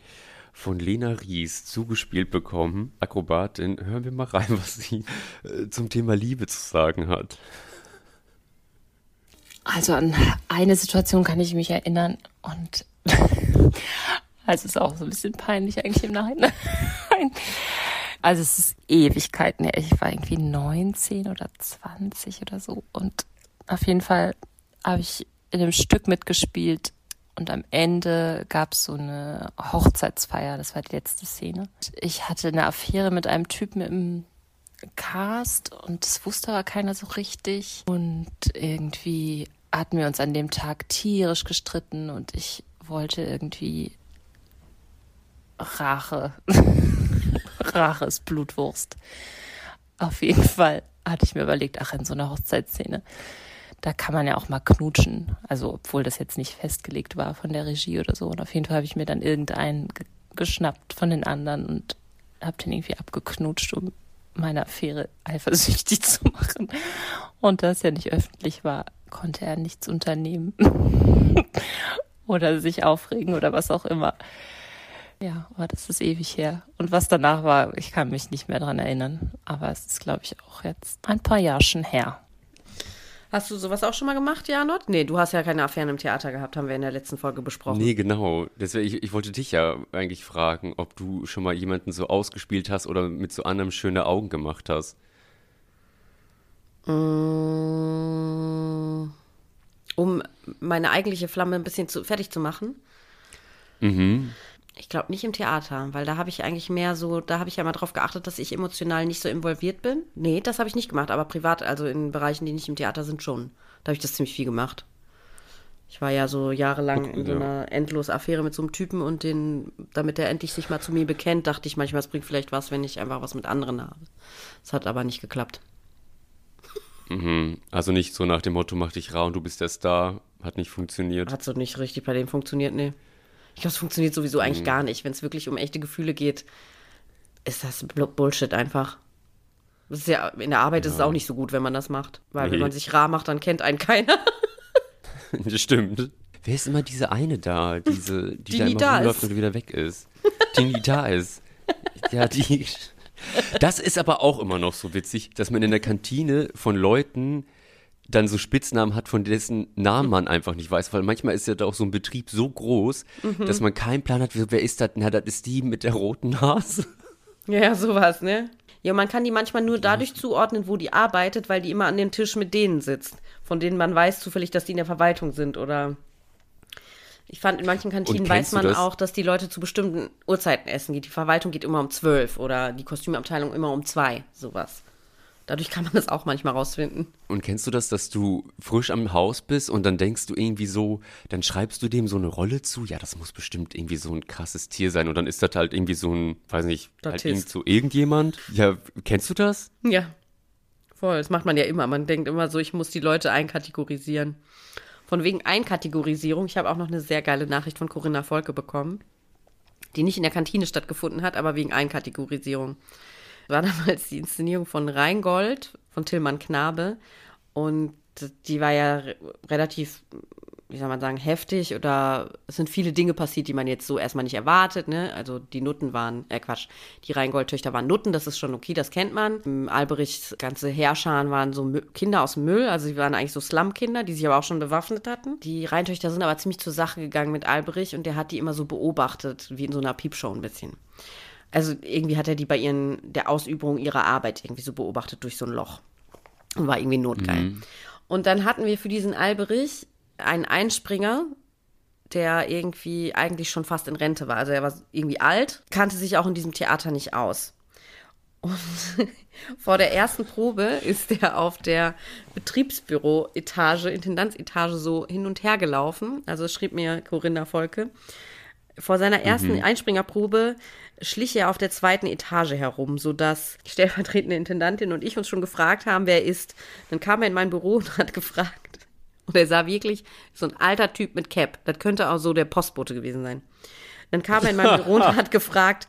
von Lena Ries zugespielt bekommen, Akrobatin. Hören wir mal rein, was sie äh, zum Thema Liebe zu sagen hat. Also an eine Situation kann ich mich erinnern und also es ist auch so ein bisschen peinlich eigentlich im Nachhinein. Also es ist Ewigkeiten her. Ich war irgendwie 19 oder 20 oder so und auf jeden Fall habe ich in einem Stück mitgespielt und am Ende gab es so eine Hochzeitsfeier. Das war die letzte Szene. Ich hatte eine Affäre mit einem Typen im Cast und das wusste aber keiner so richtig. Und irgendwie hatten wir uns an dem Tag tierisch gestritten und ich wollte irgendwie Rache. Rache ist Blutwurst. Auf jeden Fall hatte ich mir überlegt, ach, in so einer Hochzeitsszene, da kann man ja auch mal knutschen. Also, obwohl das jetzt nicht festgelegt war von der Regie oder so. Und auf jeden Fall habe ich mir dann irgendeinen ge geschnappt von den anderen und habe den irgendwie abgeknutscht, um meine Affäre eifersüchtig zu machen. Und da es ja nicht öffentlich war, konnte er nichts unternehmen. oder sich aufregen oder was auch immer. Ja, aber das ist ewig her. Und was danach war, ich kann mich nicht mehr dran erinnern. Aber es ist, glaube ich, auch jetzt ein paar Jahre schon her. Hast du sowas auch schon mal gemacht, Janot? Nee, du hast ja keine Affären im Theater gehabt, haben wir in der letzten Folge besprochen. Nee, genau. Deswegen, ich, ich wollte dich ja eigentlich fragen, ob du schon mal jemanden so ausgespielt hast oder mit so anderem schöne Augen gemacht hast. Mm, Um meine eigentliche Flamme ein bisschen zu, fertig zu machen. Mhm. Ich glaube nicht im Theater, weil da habe ich eigentlich mehr so, da habe ich ja mal drauf geachtet, dass ich emotional nicht so involviert bin. Nee, das habe ich nicht gemacht, aber privat, also in Bereichen, die nicht im Theater sind, schon. Da habe ich das ziemlich viel gemacht. Ich war ja so jahrelang in so ja. einer endlos Affäre mit so einem Typen und den, damit er endlich sich mal zu mir bekennt, dachte ich manchmal, es bringt vielleicht was, wenn ich einfach was mit anderen habe. Das hat aber nicht geklappt. Mhm. Also nicht so nach dem Motto, mach dich rar und du bist der Star. Hat nicht funktioniert. Hat so nicht richtig bei dem funktioniert, nee. Ich glaube, es funktioniert sowieso eigentlich gar nicht. Wenn es wirklich um echte Gefühle geht, ist das Bullshit einfach. Das ist ja, in der Arbeit ist es auch nicht so gut, wenn man das macht. Weil wenn Nee. man sich rar macht, dann kennt einen keiner. Das stimmt. Wer ist immer diese eine da, diese, die, Die da immer da rumläuft ist. und wieder weg ist? Die nie da ist. Ja, die. Das ist aber auch immer noch so witzig, dass man in der Kantine von Leuten dann so Spitznamen hat, von dessen Namen man einfach nicht weiß, weil manchmal ist ja da auch so ein Betrieb so groß, Mhm. dass man keinen Plan hat, wer ist das? Na, das ist die mit der roten Nase. ja, sowas, ne? Ja, man kann die manchmal nur dadurch zuordnen, wo die arbeitet, weil die immer an dem Tisch mit denen sitzt. Von denen man weiß zufällig, dass die in der Verwaltung sind oder. Ich fand, in manchen Kantinen weiß man auch, dass die Leute zu bestimmten Uhrzeiten essen. Die Verwaltung geht immer um zwölf oder die Kostümabteilung immer um zwei, sowas. Dadurch kann man das auch manchmal rausfinden. Und kennst du das, dass du frisch am Haus bist und dann denkst du irgendwie so, dann schreibst du dem so eine Rolle zu, ja, das muss bestimmt irgendwie so ein krasses Tier sein und dann ist das halt irgendwie so ein, weiß nicht, halt irgend so irgendjemand. Ja, kennst du das? Ja, voll. Das macht man ja immer. Man denkt immer so, ich muss die Leute einkategorisieren. Von wegen Einkategorisierung. Ich habe auch noch eine sehr geile Nachricht von Corinna Volke bekommen, die nicht in der Kantine stattgefunden hat, aber wegen Einkategorisierung. War damals die Inszenierung von Rheingold von Tillmann Knabe und die war ja re relativ, wie soll man sagen, heftig oder es sind viele Dinge passiert, die man jetzt so erstmal nicht erwartet, ne? Also die Nutten waren, äh Quatsch, die Rheingold-Töchter waren Nutten, das ist schon okay, das kennt man. Im Alberichs ganze Herrscharen waren so Kinder aus dem Müll, also sie waren eigentlich so Slum-Kinder, die sich aber auch schon bewaffnet hatten. Die Rheintöchter sind aber ziemlich zur Sache gegangen mit Alberich und der hat die immer so beobachtet, wie in so einer Piepshow ein bisschen. Also irgendwie hat er die bei ihren, der Ausübung ihrer Arbeit irgendwie so beobachtet durch so ein Loch. Und war irgendwie notgeil. Und dann hatten wir für diesen Alberich einen Einspringer, der irgendwie eigentlich schon fast in Rente war. Also er war irgendwie alt, kannte sich auch in diesem Theater nicht aus. Und vor der ersten Probe ist er auf der Betriebsbüro-Etage, Intendanzetage so hin und her gelaufen. Also schrieb mir Corinna Volke. Vor seiner ersten Mhm. Einspringerprobe schlich er auf der zweiten Etage herum, sodass die stellvertretende Intendantin und ich uns schon gefragt haben, wer er ist. Dann kam er in mein Büro und hat gefragt. Und er sah wirklich so ein alter Typ mit Cap. Das könnte auch so der Postbote gewesen sein. Dann kam er in mein Büro und hat gefragt,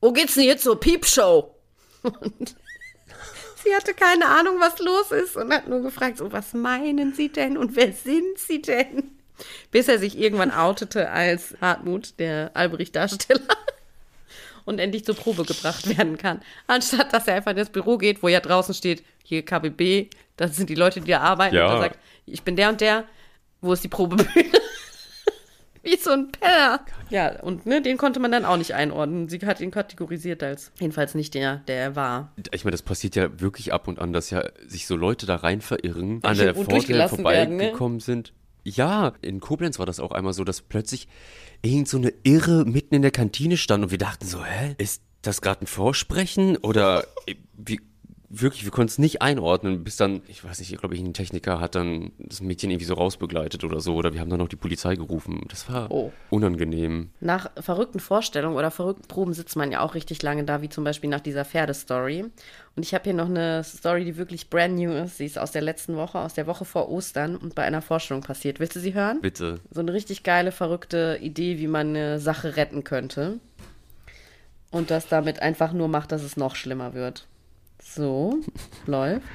wo geht's denn jetzt zur Piepshow? Und sie hatte keine Ahnung, was los ist und hat nur gefragt, so, was meinen Sie denn und wer sind Sie denn? Bis er sich irgendwann outete als Hartmut, der Albrecht-Darsteller, und endlich zur Probe gebracht werden kann. Anstatt, dass er einfach in das Büro geht, wo ja draußen steht, hier KBB, das sind die Leute, die da arbeiten, Ja. und er sagt, ich bin der und der, wo ist die Probebühne? Wie so ein Penner. Ja, und ne, den konnte man dann auch nicht einordnen. Sie hat ihn kategorisiert als jedenfalls nicht der, der er war. Ich meine, das passiert ja wirklich ab und an, dass ja sich so Leute da rein verirren, an der werden, ne? vorbeigekommen sind. Ja, in Koblenz war das auch einmal so, dass plötzlich irgend so eine Irre mitten in der Kantine stand und wir dachten so, hä, ist das gerade ein Vorsprechen oder äh, wie wirklich, wir konnten es nicht einordnen, bis dann, ich weiß nicht, ich glaube, ein Techniker hat dann das Mädchen irgendwie so rausbegleitet oder so oder wir haben dann noch die Polizei gerufen. Das war Oh. unangenehm. Nach verrückten Vorstellungen oder verrückten Proben sitzt man ja auch richtig lange da, wie zum Beispiel nach dieser Pferdestory. Und ich habe hier noch eine Story, die wirklich brand new ist. Sie ist aus der letzten Woche, aus der Woche vor Ostern und bei einer Vorstellung passiert. Willst du sie hören? Bitte. So eine richtig geile, verrückte Idee, wie man eine Sache retten könnte. Und das damit einfach nur macht, dass es noch schlimmer wird. So, läuft.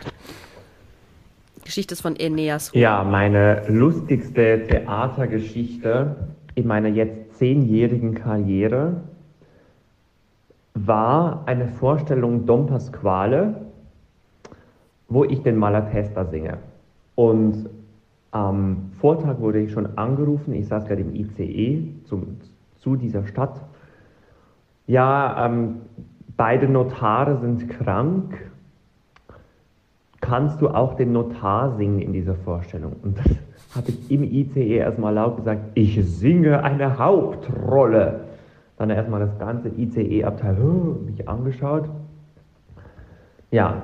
Geschichte ist von Aeneas. Ja, meine lustigste Theatergeschichte in meiner jetzt zehnjährigen Karriere war eine Vorstellung Dom Pasquale, wo ich den Malatesta singe. Und am Vortag wurde ich schon angerufen, ich saß gerade im ICE zum, zu dieser Stadt. Ja, ähm, beide Notare sind krank. Kannst du auch den Notar singen in dieser Vorstellung? Und das habe ich im ICE erstmal laut gesagt, ich singe eine Hauptrolle. Dann erstmal das ganze ICE-Abteil "Huh", mich angeschaut. Ja.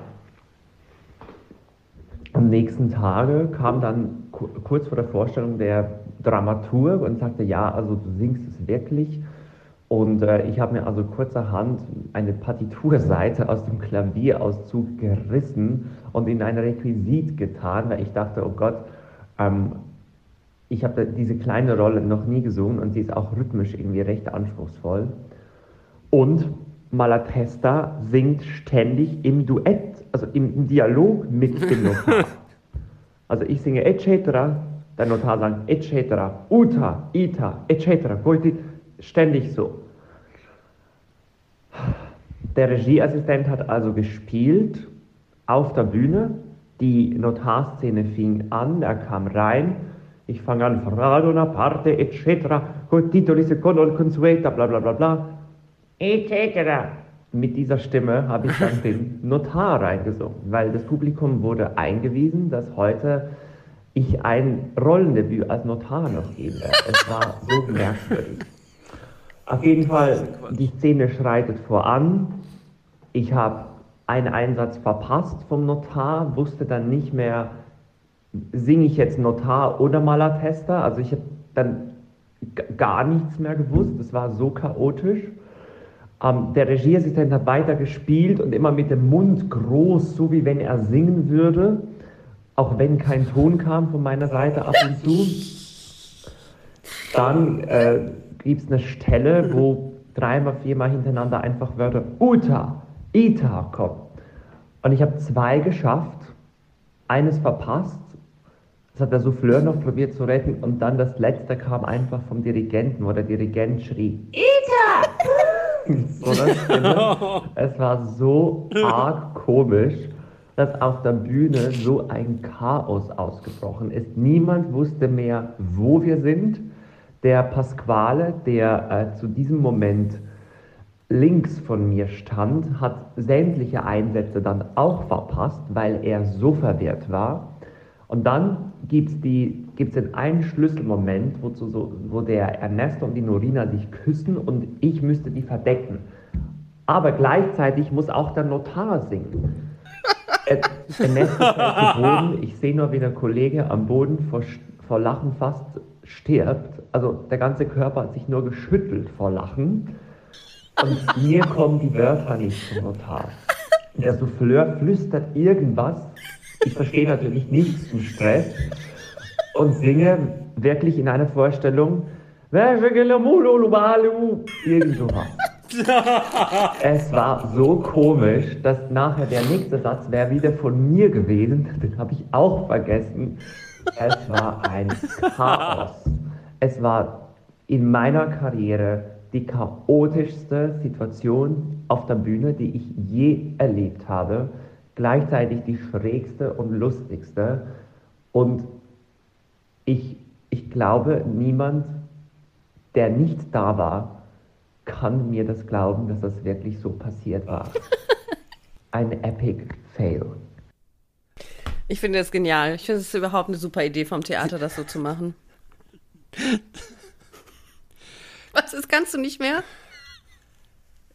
Am nächsten Tage kam dann ku- kurz vor der Vorstellung der Dramaturg und sagte, ja, also du singst es wirklich. Und äh, ich habe mir also kurzerhand eine Partiturseite aus dem Klavierauszug gerissen und in ein Requisit getan, weil ich dachte, oh Gott, ähm, ich habe diese kleine Rolle noch nie gesungen und sie ist auch rhythmisch irgendwie recht anspruchsvoll. Und Malatesta singt ständig im Duett, also im, Dialog mit dem Notar. Also ich singe etc., der Notar sagt etc., uta, ita, etc., goiti, ständig so. Der Regieassistent hat also gespielt auf der Bühne. Die Notarszene fing an, er kam rein. Ich fange an, Frado una parte, etc., col titoli secondo il consueta, bla bla bla bla, etc. Mit dieser Stimme habe ich dann den Notar reingesungen, weil das Publikum wurde eingewiesen, dass heute ich ein Rollendebüt als Notar noch geben werde. Es war so merkwürdig. Auf jeden Fall, die Szene schreitet voran. Ich habe einen Einsatz verpasst vom Notar, wusste dann nicht mehr, singe ich jetzt Notar oder Malatesta. Also ich habe dann gar nichts mehr gewusst. Es war so chaotisch. Ähm, der Regieassistent hat weiter gespielt und immer mit dem Mund groß, so wie wenn er singen würde. Auch wenn kein Ton kam von meiner Seite ab und zu. Dann äh, gibt es eine Stelle, wo dreimal, viermal hintereinander einfach Wörter Uta, Ita kommen. Und ich habe zwei geschafft, eines verpasst. Das hat der Souffleur noch probiert zu retten. Und dann das letzte kam einfach vom Dirigenten, wo der Dirigent schrie, Ita! so. Es war so arg komisch, dass auf der Bühne so ein Chaos ausgebrochen ist. Niemand wusste mehr, wo wir sind. Der Pasquale, der äh, zu diesem Moment links von mir stand, hat sämtliche Einsätze dann auch verpasst, weil er so verwirrt war. Und dann gibt es den einen Schlüsselmoment, wo, so, wo der Ernesto und die Norina sich küssen und ich müsste die verdecken. Aber gleichzeitig muss auch der Notar singen. Er, er sich auf den Boden. Ich sehe nur, wie der Kollege am Boden vor, vor Lachen fast stirbt. Also der ganze Körper hat sich nur geschüttelt vor Lachen. Und mir kommen die Wörter nicht zum Notar. Der Souffleur flüstert irgendwas. Ich verstehe natürlich nichts zum Stress und singe wirklich in einer Vorstellung irgend sowas. Es war so komisch, dass nachher der nächste Satz wäre wieder von mir gewesen. Den habe ich auch vergessen. Es war ein Chaos. Es war in meiner Karriere die chaotischste Situation auf der Bühne, die ich je erlebt habe. Gleichzeitig die schrägste und lustigste. Und ich, ich glaube, niemand, der nicht da war, kann mir das glauben, dass das wirklich so passiert war. Ein epic Fail. Ich finde das genial. Ich finde es überhaupt eine super Idee vom Theater, das so zu machen. Was ist, kannst du nicht mehr?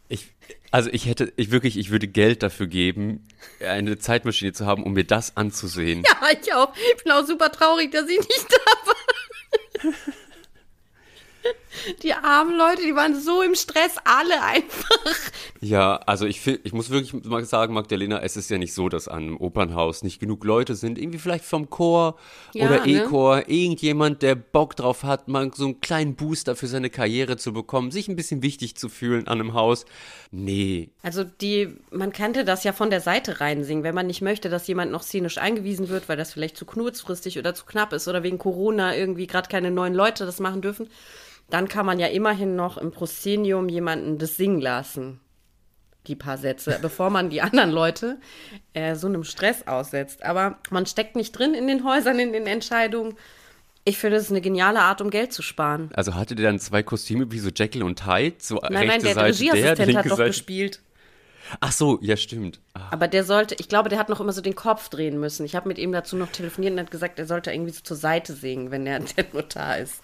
Ich, also ich hätte, ich wirklich, ich würde Geld dafür geben, eine Zeitmaschine zu haben, um mir das anzusehen. Ja, ich auch. Ich bin auch super traurig, dass ich nicht da war. Die armen Leute, die waren so im Stress, alle einfach. Ja, also ich, ich muss wirklich mal sagen, Magdalena, es ist ja nicht so, dass an einem Opernhaus nicht genug Leute sind, irgendwie vielleicht vom Chor Ja, oder ne? E-Chor, irgendjemand, der Bock drauf hat, mal so einen kleinen Booster für seine Karriere zu bekommen, sich ein bisschen wichtig zu fühlen an einem Haus. Nee, Also die, man könnte das ja von der Seite reinsingen, wenn man nicht möchte, dass jemand noch szenisch eingewiesen wird, weil das vielleicht zu kurzfristig oder zu knapp ist oder wegen Corona irgendwie gerade keine neuen Leute das machen dürfen. Dann kann man ja immerhin noch im Proszenium jemanden das singen lassen. Die paar Sätze, bevor man die anderen Leute äh, so einem Stress aussetzt. Aber man steckt nicht drin in den Häusern, in den Entscheidungen. Ich finde, das ist eine geniale Art, um Geld zu sparen. also hattet ihr dann zwei Kostüme wie so Jekyll und Hyde? So Nein, nein, der Seite Regieassistent der, hat doch Seite. gespielt. Ach so, ja stimmt. Ah, Aber der sollte, ich glaube, der hat noch immer so den Kopf drehen müssen. Ich habe mit ihm dazu noch telefoniert und er hat gesagt, er sollte irgendwie so zur Seite singen, wenn er der Notar ist.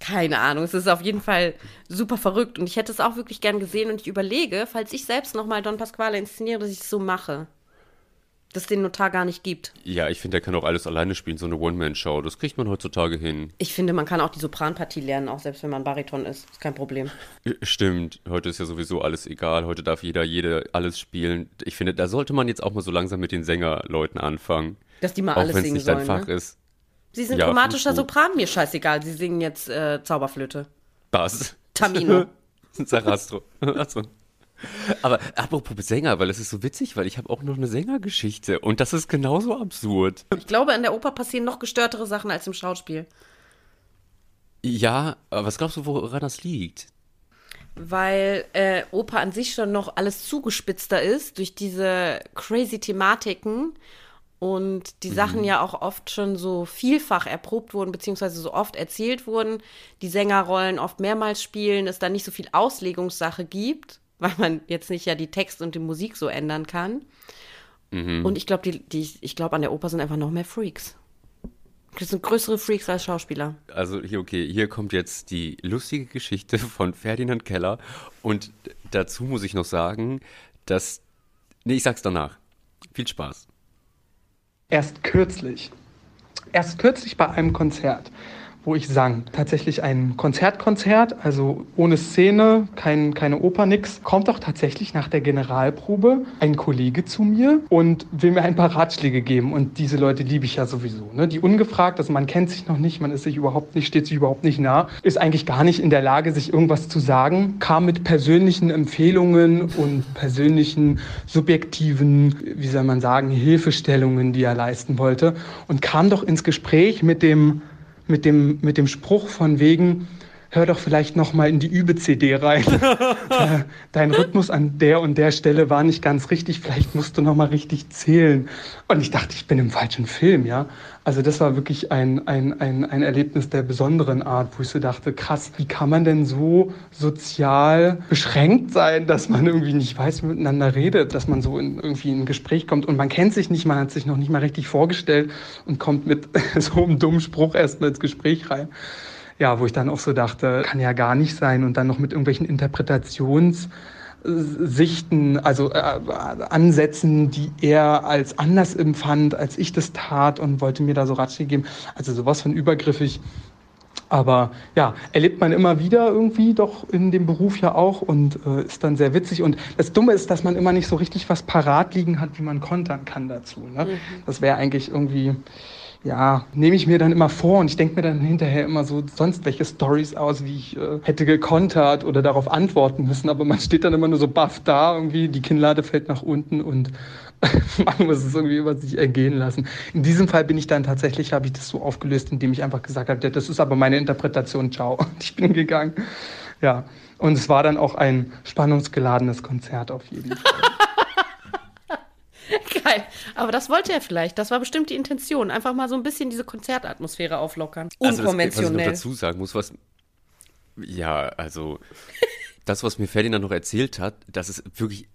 Keine Ahnung, es ist auf jeden Fall super verrückt und ich hätte es auch wirklich gern gesehen und ich überlege, falls ich selbst nochmal Don Pasquale inszeniere, dass ich es so mache. Dass es den Notar gar nicht gibt. Ja, ich finde, der kann auch alles alleine spielen, so eine One-Man-Show. Das kriegt man heutzutage hin. Ich finde, man kann auch die Sopranpartie lernen, auch selbst wenn man Bariton ist. Ist kein Problem. Äh, Stimmt, heute ist ja sowieso alles egal. Heute darf jeder, jede alles spielen. Ich finde, da sollte man jetzt auch mal so langsam mit den Sängerleuten anfangen. Dass die mal auch alles wenn es singen nicht dein sollen. Fach ne? ist. Sie sind Ja, chromatischer. Sopran, mir scheißegal. Sie singen jetzt äh, Zauberflöte. Was? Tamino. Sarastro. Achso. Aber apropos Sänger, weil es ist so witzig, weil ich habe auch noch eine Sängergeschichte und das ist genauso absurd. Ich glaube, in der Oper passieren noch gestörtere Sachen als im Schauspiel. Ja, aber was glaubst du, woran das liegt? Weil äh, Oper an sich schon noch alles zugespitzter ist durch diese crazy Thematiken und die Sachen ja auch oft schon so vielfach erprobt wurden, beziehungsweise so oft erzählt wurden, die Sängerrollen oft mehrmals spielen, es da nicht so viel Auslegungssache gibt, weil man jetzt nicht ja die Text und die Musik so ändern kann. Und ich glaube, die, die, ich glaube, an der Oper sind einfach noch mehr Freaks. Das sind größere Freaks als Schauspieler. Also hier, okay, hier kommt jetzt die lustige Geschichte von Ferdinand Keller und dazu muss ich noch sagen, dass, nee, ich sag's danach. Viel Spaß. Erst kürzlich, erst kürzlich bei einem Konzert, wo ich sang, tatsächlich ein Konzertkonzert, also ohne Szene, kein, keine Oper, nix, kommt auch tatsächlich nach der Generalprobe ein Kollege zu mir und will mir ein paar Ratschläge geben. Und diese Leute liebe ich ja sowieso. Ne? Die ungefragt, also man kennt sich noch nicht, man ist sich überhaupt nicht, steht sich überhaupt nicht nah, ist eigentlich gar nicht in der Lage, sich irgendwas zu sagen, kam mit persönlichen Empfehlungen und persönlichen, subjektiven, wie soll man sagen, Hilfestellungen, die er leisten wollte und kam doch ins Gespräch mit dem mit dem, mit dem Spruch von wegen, hör doch vielleicht noch mal in die Übe-CD rein. Dein Rhythmus an der und der Stelle war nicht ganz richtig, vielleicht musst du noch mal richtig zählen. Und ich dachte, ich bin im falschen Film, ja. Also das war wirklich ein, ein, ein, ein Erlebnis der besonderen Art, wo ich so dachte, krass, wie kann man denn so sozial beschränkt sein, dass man irgendwie nicht weiß, wie man miteinander redet, dass man so in, irgendwie in ein Gespräch kommt und man kennt sich nicht, man hat sich noch nicht mal richtig vorgestellt und kommt mit so einem dummen Spruch erstmal ins Gespräch rein. Ja, wo ich dann auch so dachte, kann ja gar nicht sein und dann noch mit irgendwelchen Sichten, also äh, Ansätzen, die er als anders empfand, als ich das tat und wollte mir da so Ratschläge geben. Also sowas von übergriffig. Aber ja, erlebt man immer wieder irgendwie doch in dem Beruf ja auch und äh, ist dann sehr witzig. Und das Dumme ist, dass man immer nicht so richtig was parat liegen hat, wie man kontern kann dazu. Ne? Mhm. Das wäre eigentlich irgendwie, ja, nehme ich mir dann immer vor und ich denke mir dann hinterher immer so sonst welche Stories aus, wie ich äh, hätte gekontert oder darauf antworten müssen. Aber man steht dann immer nur so baff da, irgendwie die Kinnlade fällt nach unten und man muss es irgendwie über sich ergehen lassen. In diesem Fall bin ich dann tatsächlich, habe ich das so aufgelöst, indem ich einfach gesagt habe, das ist aber meine Interpretation, ciao. Und ich bin gegangen. Ja. Und es war dann auch ein spannungsgeladenes Konzert auf jeden Fall. Geil. Aber das wollte er vielleicht. Das war bestimmt die Intention. Einfach mal so ein bisschen diese Konzertatmosphäre auflockern. Unkonventionell. Also das, was ich noch dazu sagen muss, was. Ja, also. das, was mir Ferdinand noch erzählt hat, das ist wirklich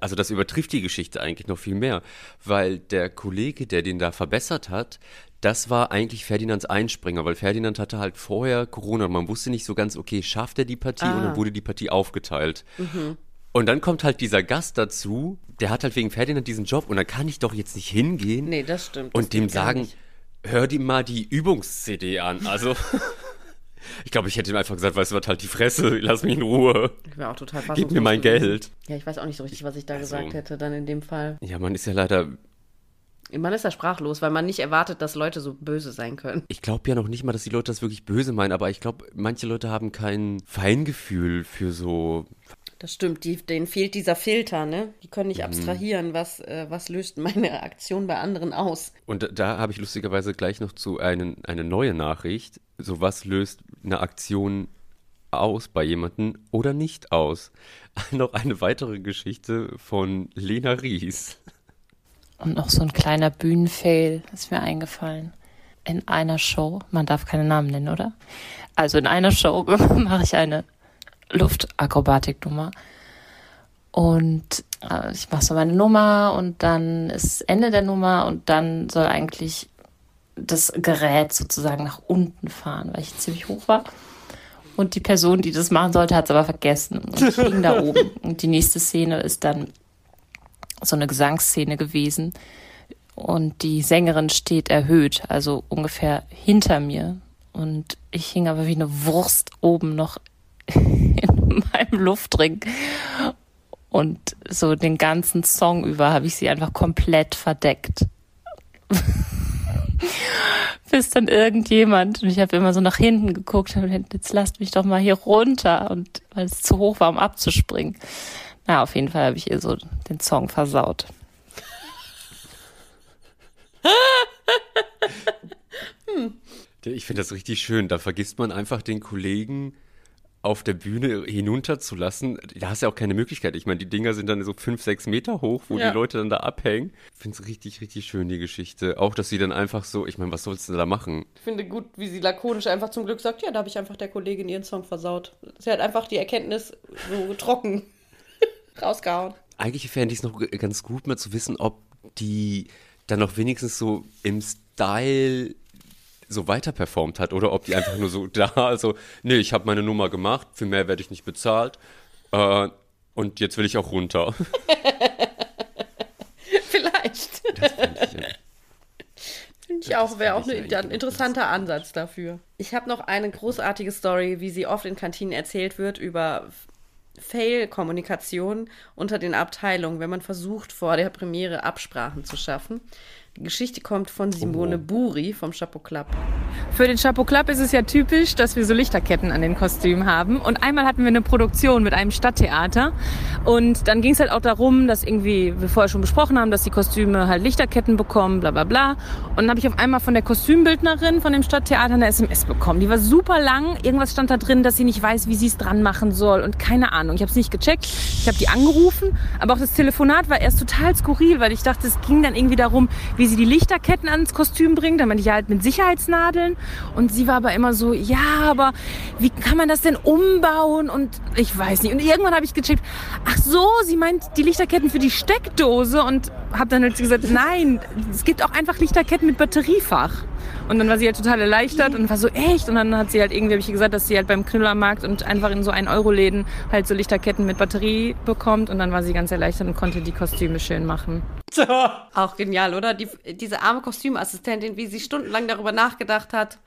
also das übertrifft die Geschichte eigentlich noch viel mehr, weil der Kollege, der den da verbessert hat, das war eigentlich Ferdinands Einspringer, weil Ferdinand hatte halt vorher Corona und man wusste nicht so ganz, okay, schafft er die Partie ah. und dann wurde die Partie aufgeteilt. Mhm. Und dann kommt halt dieser Gast dazu, der hat halt wegen Ferdinand diesen Job und dann kann ich doch jetzt nicht hingehen. Nee, das stimmt. Und dem sagen, hör dir mal die Übungs-CD an. Also. Ich glaube, ich hätte ihm einfach gesagt, weißt du was, halt die Fresse, lass mich in Ruhe. Ich wäre auch total Gib mir mein gewesen. Geld. Ja, ich weiß auch nicht so richtig, was ich da also, gesagt hätte, dann in dem Fall. Ja, man ist ja leider. Man ist ja sprachlos, weil man nicht erwartet, dass Leute so böse sein können. Ich glaube ja noch nicht mal, dass die Leute das wirklich böse meinen, aber ich glaube, manche Leute haben kein Feingefühl für so das stimmt, die, denen fehlt dieser Filter, ne? Die können nicht mhm. abstrahieren, was, äh, was löst meine Aktion bei anderen aus. Und da habe ich lustigerweise gleich noch zu einen, eine neue Nachricht. So, was löst eine Aktion aus bei jemandem oder nicht aus? noch eine weitere Geschichte von Lena Ries. Und noch so ein kleiner Bühnenfail ist mir eingefallen. In einer Show, man darf keine Namen nennen, oder? Also in einer Show mache ich eine Luftakrobatiknummer. Und äh, ich mache so meine Nummer und dann ist Ende der Nummer und dann soll eigentlich das Gerät sozusagen nach unten fahren, weil ich ziemlich hoch war. Und die Person, die das machen sollte, hat es aber vergessen. Und ich hing da oben. Und die nächste Szene ist dann so eine Gesangsszene gewesen. Und die Sängerin steht erhöht, also ungefähr hinter mir. Und ich hing aber wie eine Wurst oben noch in meinem Luftring. Und so den ganzen Song über habe ich sie einfach komplett verdeckt. Bis dann irgendjemand, und ich habe immer so nach hinten geguckt und jetzt lasst mich doch mal hier runter und weil es zu hoch war, um abzuspringen. Na, auf jeden Fall habe ich ihr so den Song versaut. hm. Ich finde das richtig schön. Da vergisst man einfach den Kollegen, auf der Bühne hinunterzulassen, da hast du ja auch keine Möglichkeit. Ich meine, die Dinger sind dann so fünf, sechs Meter hoch, wo ja. die Leute dann da abhängen. Ich finde es richtig, richtig schön, die Geschichte. Auch, dass sie dann einfach so, ich meine, was sollst du da machen? Ich finde gut, wie sie lakonisch einfach zum Glück sagt, ja, da habe ich einfach der Kollegin ihren Song versaut. Sie hat einfach die Erkenntnis so trocken rausgehauen. Eigentlich fände ich es noch ganz gut, mal zu wissen, ob die dann noch wenigstens so im Style so weiter performt hat oder ob die einfach nur so da, also, nee, ich habe meine Nummer gemacht, für mehr werde ich nicht bezahlt äh, und jetzt will ich auch runter. Vielleicht. Das finde ich, ja. Finde ich auch, wäre auch ne, ein interessanter Ansatz dafür. Ich habe noch eine großartige Story, wie sie oft in Kantinen erzählt wird, über Fail-Kommunikation unter den Abteilungen, wenn man versucht, vor der Premiere Absprachen zu schaffen. Die Geschichte kommt von Simone oh. Buri vom Chapeau Club. Für den Chapeau Club ist es ja typisch, dass wir so Lichterketten an den Kostümen haben. Und einmal hatten wir eine Produktion mit einem Stadttheater. Und dann ging es halt auch darum, dass irgendwie, wir vorher schon besprochen haben, dass die Kostüme halt Lichterketten bekommen, bla bla bla. Und dann habe ich auf einmal von der Kostümbildnerin von dem Stadttheater eine SMS bekommen. Die war super lang. Irgendwas stand da drin, dass sie nicht weiß, wie sie es dran machen soll. Und keine Ahnung. Ich habe es nicht gecheckt. Ich habe die angerufen. Aber auch das Telefonat war erst total skurril, weil ich dachte, es ging dann irgendwie darum, wie wie sie die Lichterketten ans Kostüm bringt. Dann meinte ich ja halt mit Sicherheitsnadeln. Und sie war aber immer so, ja, aber wie kann man das denn umbauen? Und ich weiß nicht. Und irgendwann habe ich gecheckt, ach so, sie meint die Lichterketten für die Steckdose. Und habe dann halt gesagt, nein, es gibt auch einfach Lichterketten mit Batteriefach. Und dann war sie halt total erleichtert und war so echt. Und dann hat sie halt irgendwie, habe ich gesagt, dass sie halt beim Knüllermarkt und einfach in so 1-Euro-Läden halt so Lichterketten mit Batterie bekommt. Und dann war sie ganz erleichtert und konnte die Kostüme schön machen. Auch genial, oder? Die, diese arme Kostümassistentin, wie sie stundenlang darüber nachgedacht hat,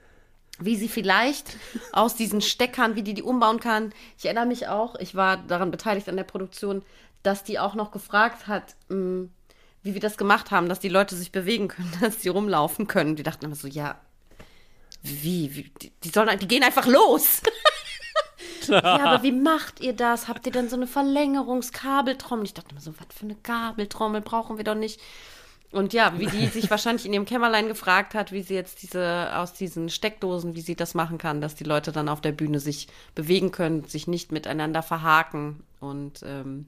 wie sie vielleicht aus diesen Steckern, wie die die umbauen kann. Ich erinnere mich auch, ich war daran beteiligt an der Produktion, dass die auch noch gefragt hat, mh, wie wir das gemacht haben, dass die Leute sich bewegen können, dass sie rumlaufen können. Die dachten immer so, ja, wie, wie die, die sollen, die gehen einfach los. ja, aber wie macht ihr das? Habt ihr denn so eine Verlängerungskabeltrommel? Ich dachte immer so, was für eine Kabeltrommel brauchen wir doch nicht. Und ja, wie die sich wahrscheinlich in ihrem Kämmerlein gefragt hat, wie sie jetzt diese aus diesen Steckdosen, wie sie das machen kann, dass die Leute dann auf der Bühne sich bewegen können, sich nicht miteinander verhaken und ähm,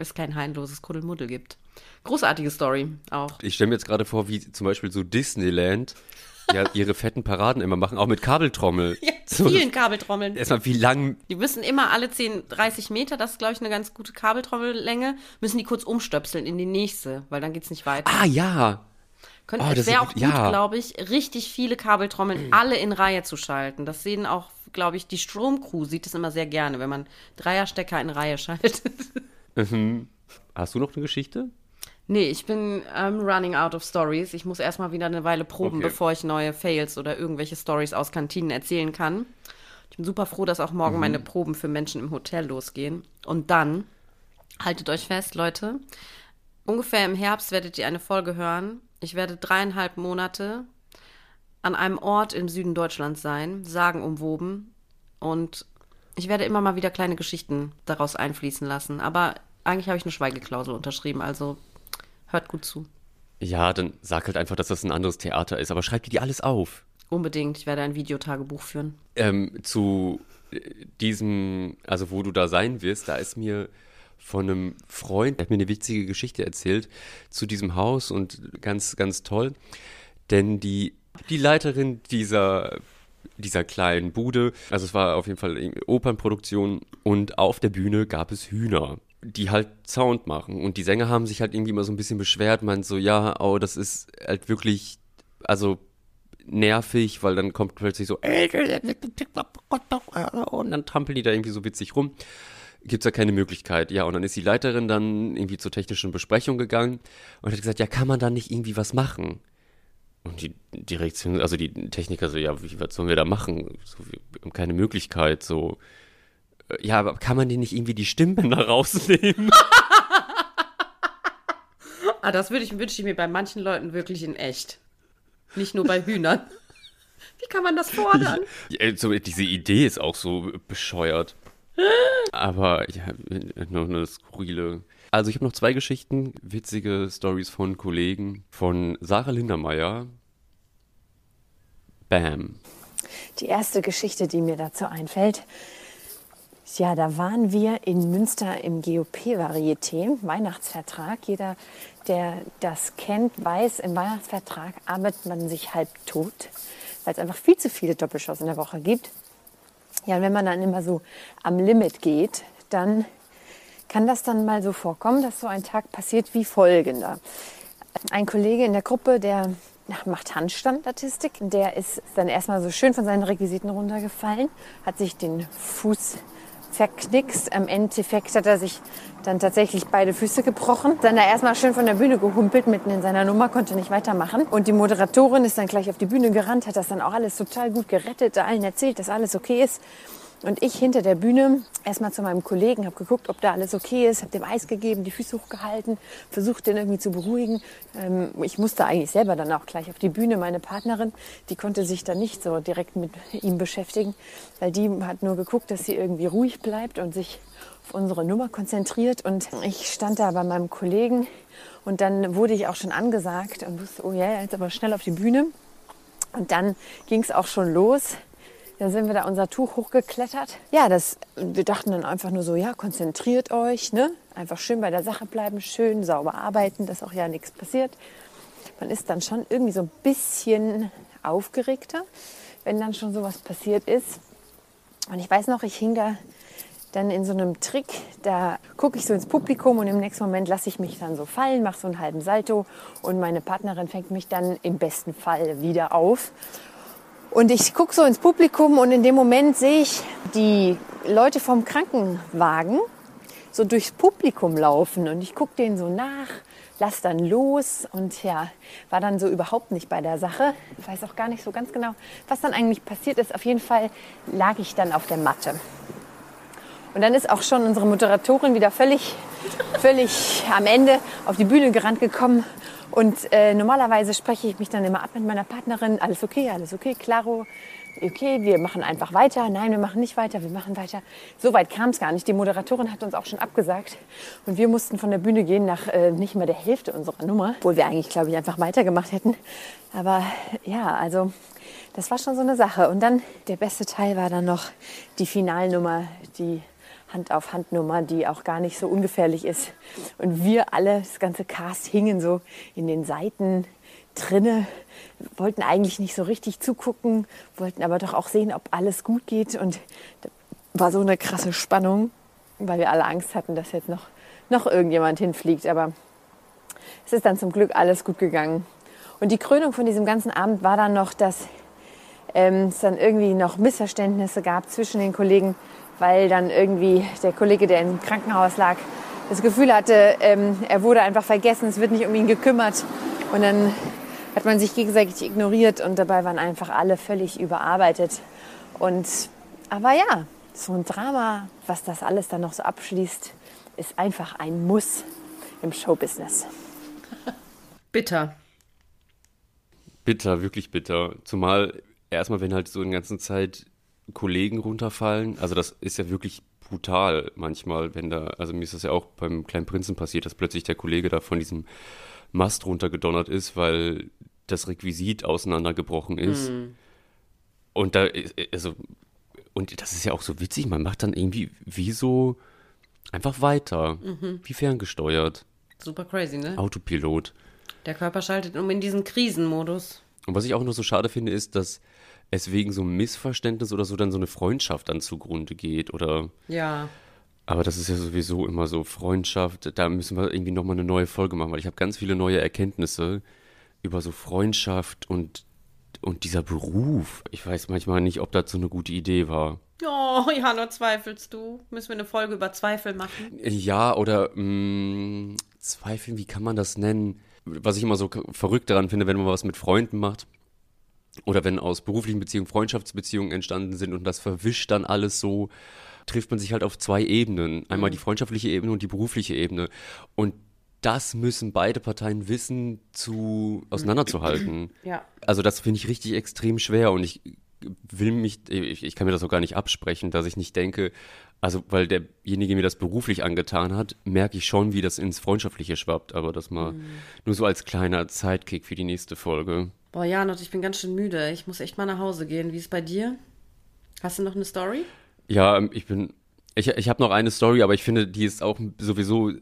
es kein heilloses Kuddelmuddel gibt. Großartige Story auch. Ich stelle mir jetzt gerade vor, wie zum Beispiel so Disneyland ja, ihre fetten Paraden immer machen, auch mit Kabeltrommel. Ja, So, vielen Kabeltrommeln. Erstmal, wie lang Die müssen immer alle 10, 30 Meter, das ist, glaube ich, eine ganz gute Kabeltrommellänge, müssen die kurz umstöpseln in die nächste, weil dann geht es nicht weiter. Ah, ja. Könnte, Oh, es wäre auch gut, ja. glaube ich, richtig viele Kabeltrommeln alle in Reihe zu schalten. Das sehen auch, glaube ich, die Stromcrew sieht es immer sehr gerne, wenn man Dreierstecker in Reihe schaltet. Mhm. Hast du noch eine Geschichte? nee, ich bin ähm, running out of stories. Ich muss erstmal wieder eine Weile proben, Okay. bevor ich neue Fails oder irgendwelche Stories aus Kantinen erzählen kann. Ich bin super froh, dass auch morgen Mhm. meine Proben für Menschen im Hotel losgehen. Und dann, haltet euch fest, Leute, ungefähr im Herbst werdet ihr eine Folge hören. Ich werde dreieinhalb Monate an einem Ort im Süden Deutschlands sein, sagenumwoben. Und ich werde immer mal wieder kleine Geschichten daraus einfließen lassen. Aber eigentlich habe ich eine Schweigeklausel unterschrieben, also hört gut zu. Ja, dann sag halt einfach, dass das ein anderes Theater ist, aber schreib dir die alles auf. Unbedingt, ich werde ein Videotagebuch führen. Ähm, zu äh, diesem, also wo du da sein wirst, da ist mir von einem Freund, der hat mir eine witzige Geschichte erzählt zu diesem Haus und ganz, ganz toll. Denn die, die Leiterin dieser, dieser kleinen Bude, also es war auf jeden Fall Opernproduktion und auf der Bühne gab es Hühner, die halt Sound machen. Und die Sänger haben sich halt irgendwie immer so ein bisschen beschwert, meint so, ja, oh, das ist halt wirklich, also nervig, weil dann kommt plötzlich so und dann trampeln die da irgendwie so witzig rum. Gibt's ja keine Möglichkeit. Ja, und dann ist die Leiterin dann irgendwie zur technischen Besprechung gegangen und hat gesagt, ja, kann man da nicht irgendwie was machen? Und die Direktion, also die Techniker so, ja, wie, was sollen wir da machen? So, wir haben keine Möglichkeit, so. Äh, Ja, aber kann man denn nicht irgendwie die Stimmbänder rausnehmen? Ah, das würde ich, wünsche ich mir bei manchen Leuten wirklich in echt. Nicht nur bei Hühnern. Wie kann man das fordern? Ja, so, diese Idee ist auch so bescheuert. Aber ja, nur eine skurrile. Also ich habe noch zwei Geschichten, witzige Stories von Kollegen. Von Sarah Lindermeier. Bam. Die erste Geschichte, die mir dazu einfällt, ja, da waren wir in Münster im GOP-Varieté, Weihnachtsvertrag. Jeder, der das kennt, weiß, im Weihnachtsvertrag arbeitet man sich halb tot, weil es einfach viel zu viele Doppelshows in der Woche gibt. Ja, und wenn man dann immer so am Limit geht, dann kann das dann mal so vorkommen, dass so ein Tag passiert wie folgender. Ein Kollege in der Gruppe, der macht Handstandstatistik, der ist dann erstmal so schön von seinen Requisiten runtergefallen, hat sich den Fuß verknickst. Am Endeffekt hat er sich dann tatsächlich beide Füße gebrochen. Dann da erstmal schön von der Bühne gehumpelt, mitten in seiner Nummer, konnte nicht weitermachen. Und die Moderatorin ist dann gleich auf die Bühne gerannt, hat das dann auch alles total gut gerettet, allen erzählt, dass alles okay ist. Und ich hinter der Bühne erstmal zu meinem Kollegen, habe geguckt, ob da alles okay ist, habe dem Eis gegeben, die Füße hochgehalten, versucht den irgendwie zu beruhigen. Ähm, ich musste eigentlich selber dann auch gleich auf die Bühne. Meine Partnerin, die konnte sich dann nicht so direkt mit ihm beschäftigen, weil die hat nur geguckt, dass sie irgendwie ruhig bleibt und sich auf unsere Nummer konzentriert. Und ich stand da bei meinem Kollegen und dann wurde ich auch schon angesagt und wusste, oh ja, jetzt aber schnell auf die Bühne. Und dann ging es auch schon los. Dann sind wir da unser Tuch hochgeklettert. Ja, das, wir dachten dann einfach nur so, ja, konzentriert euch, ne? Einfach schön bei der Sache bleiben, schön sauber arbeiten, dass auch ja nichts passiert. man ist dann schon irgendwie so ein bisschen aufgeregter, wenn dann schon sowas passiert ist. Und ich weiß noch, ich hing da dann in so einem Trick, da gucke ich so ins Publikum und im nächsten Moment lasse ich mich dann so fallen, mache so einen halben Salto und meine Partnerin fängt mich dann im besten Fall wieder auf. Und ich gucke so ins Publikum und in dem Moment sehe ich die Leute vom Krankenwagen so durchs Publikum laufen und ich gucke denen so nach, lass dann los und ja, war dann so überhaupt nicht bei der Sache. Ich weiß auch gar nicht so ganz genau, was dann eigentlich passiert ist. Auf jeden Fall lag ich dann auf der Matte. Und dann ist auch schon unsere Moderatorin wieder völlig, völlig am Ende auf die Bühne gerannt gekommen. Und äh, normalerweise spreche ich mich dann immer ab mit meiner Partnerin. Alles okay, alles okay, klaro. Okay, wir machen einfach weiter. Nein, wir machen nicht weiter, wir machen weiter. So weit kam es gar nicht. Die Moderatorin hat uns auch schon abgesagt. Und wir mussten von der Bühne gehen nach äh, nicht mal der Hälfte unserer Nummer. Obwohl wir eigentlich, glaube ich, einfach weitergemacht hätten. Aber ja, also das war schon so eine Sache. Und dann der beste Teil war dann noch die Finalnummer, die Hand-auf-Hand-Nummer, die auch gar nicht so ungefährlich ist. Und wir alle, das ganze Cast, hingen so in den Seiten drinne, wollten eigentlich nicht so richtig zugucken, wollten aber doch auch sehen, ob alles gut geht. Und da war so eine krasse Spannung, weil wir alle Angst hatten, dass jetzt noch, noch irgendjemand hinfliegt. Aber es ist dann zum Glück alles gut gegangen. Und die Krönung von diesem ganzen Abend war dann noch, dass ähm, es dann irgendwie noch Missverständnisse gab zwischen den Kollegen, weil dann irgendwie der Kollege, der im Krankenhaus lag, das Gefühl hatte, ähm, er wurde einfach vergessen, es wird nicht um ihn gekümmert. Und dann hat man sich gegenseitig ignoriert und dabei waren einfach alle völlig überarbeitet. Und aber ja, so ein Drama, was das alles dann noch so abschließt, ist einfach ein Muss im Showbusiness. Bitter. Bitter, wirklich bitter. Zumal erstmal, wenn halt so in ganzen Zeit Kollegen runterfallen. Also das ist ja wirklich brutal manchmal, wenn da, also mir ist das ja auch beim Kleinen Prinzen passiert, dass plötzlich der Kollege da von diesem Mast runtergedonnert ist, weil das Requisit auseinandergebrochen ist. Mhm. Und da, also, und das ist ja auch so witzig, man macht dann irgendwie wie so einfach weiter, mhm. wie ferngesteuert. Super crazy, ne? Autopilot. Der Körper schaltet um in diesen Krisenmodus. Und was ich auch noch so schade finde, ist, dass es wegen so einem Missverständnis oder so dann so eine Freundschaft dann zugrunde geht oder. Ja. Aber das ist ja sowieso immer so Freundschaft. Da müssen wir irgendwie nochmal eine neue Folge machen, weil ich habe ganz viele neue Erkenntnisse über so Freundschaft und, und dieser Beruf. Ich weiß manchmal nicht, ob das so eine gute Idee war. Oh, ja, nur zweifelst du? Müssen wir eine Folge über Zweifel machen? Ja, oder mh, mm, Zweifel, wie kann man das nennen? Was ich immer so verrückt daran finde, wenn man was mit Freunden macht oder wenn aus beruflichen Beziehungen Freundschaftsbeziehungen entstanden sind und das verwischt dann alles so, trifft man sich halt auf zwei Ebenen. Einmal mhm. die freundschaftliche Ebene und die berufliche Ebene. Und das müssen beide Parteien wissen, zu auseinanderzuhalten. Ja. Also das finde ich richtig extrem schwer und ich will mich, ich, ich kann mir das auch gar nicht absprechen, dass ich nicht denke, also weil derjenige mir das beruflich angetan hat, merke ich schon, wie das ins Freundschaftliche schwappt, aber das mal mhm. nur so als kleiner Sidekick für die nächste Folge. Boah, Janot, ich bin ganz schön müde. Ich muss echt mal nach Hause gehen. Wie ist es bei dir? Hast du noch eine Story? Ja, ähm, ich bin ich, ich habe noch eine Story, aber ich finde, die ist auch sowieso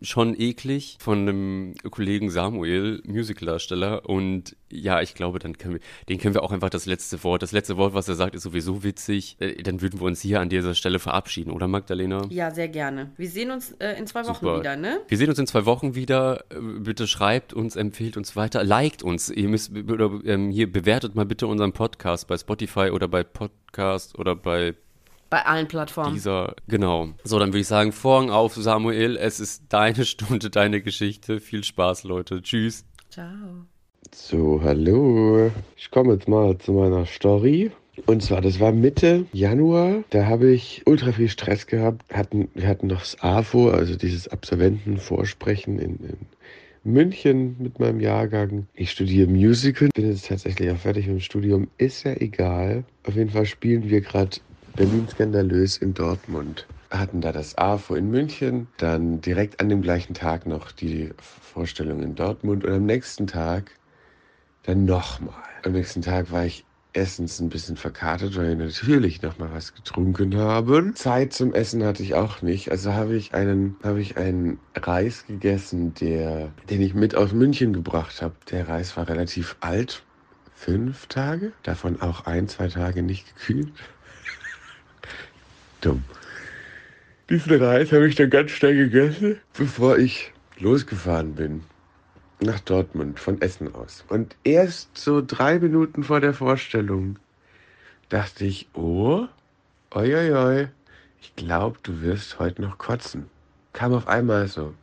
schon eklig von einem Kollegen Samuel, Musicaldarsteller. Und ja, ich glaube, dann können wir, den können wir auch einfach das letzte Wort. Das letzte Wort, was er sagt, ist sowieso witzig. Äh, dann würden wir uns hier an dieser Stelle verabschieden, oder Magdalena? Ja, sehr gerne. Wir sehen uns äh, in zwei Wochen Super. wieder, ne? Wir sehen uns in zwei Wochen wieder. Äh, bitte schreibt uns, empfehlt uns weiter, liked uns. Ihr müsst oder ähm, hier bewertet mal bitte unseren Podcast bei Spotify oder bei Podcast oder bei bei allen Plattformen. Dieser, genau. So, dann würde ich sagen, Vorhang auf, Samuel. Es ist deine Stunde, deine Geschichte. Viel Spaß, Leute. Tschüss. Ciao. So, hallo. Ich komme jetzt mal zu meiner Story. Und zwar, das war Mitte Januar. Da habe ich ultra viel Stress gehabt. Hatten, wir hatten noch das AFO, also dieses Absolventenvorsprechen in, in München mit meinem Jahrgang. Ich studiere Musical, bin jetzt tatsächlich auch fertig mit dem Studium. Ist ja egal. Auf jeden Fall spielen wir gerade Berlin skandalös in Dortmund. Hatten da das AFO in München, dann direkt an dem gleichen Tag noch die Vorstellung in Dortmund und am nächsten Tag dann nochmal. Am nächsten Tag war ich Essens ein bisschen verkartet, weil wir natürlich noch mal was getrunken haben. Zeit zum Essen hatte ich auch nicht. Also habe ich einen, habe ich einen Reis gegessen, der, den ich mit aus München gebracht habe. Der Reis war relativ alt. Fünf Tage, davon auch ein, zwei Tage nicht gekühlt. Dumm. Diesen Reis habe ich dann ganz schnell gegessen, bevor ich losgefahren bin nach Dortmund von Essen aus. Und erst so drei Minuten vor der Vorstellung dachte ich, oh, oi, oi, oi, ich glaube, du wirst heute noch kotzen. Kam auf einmal so.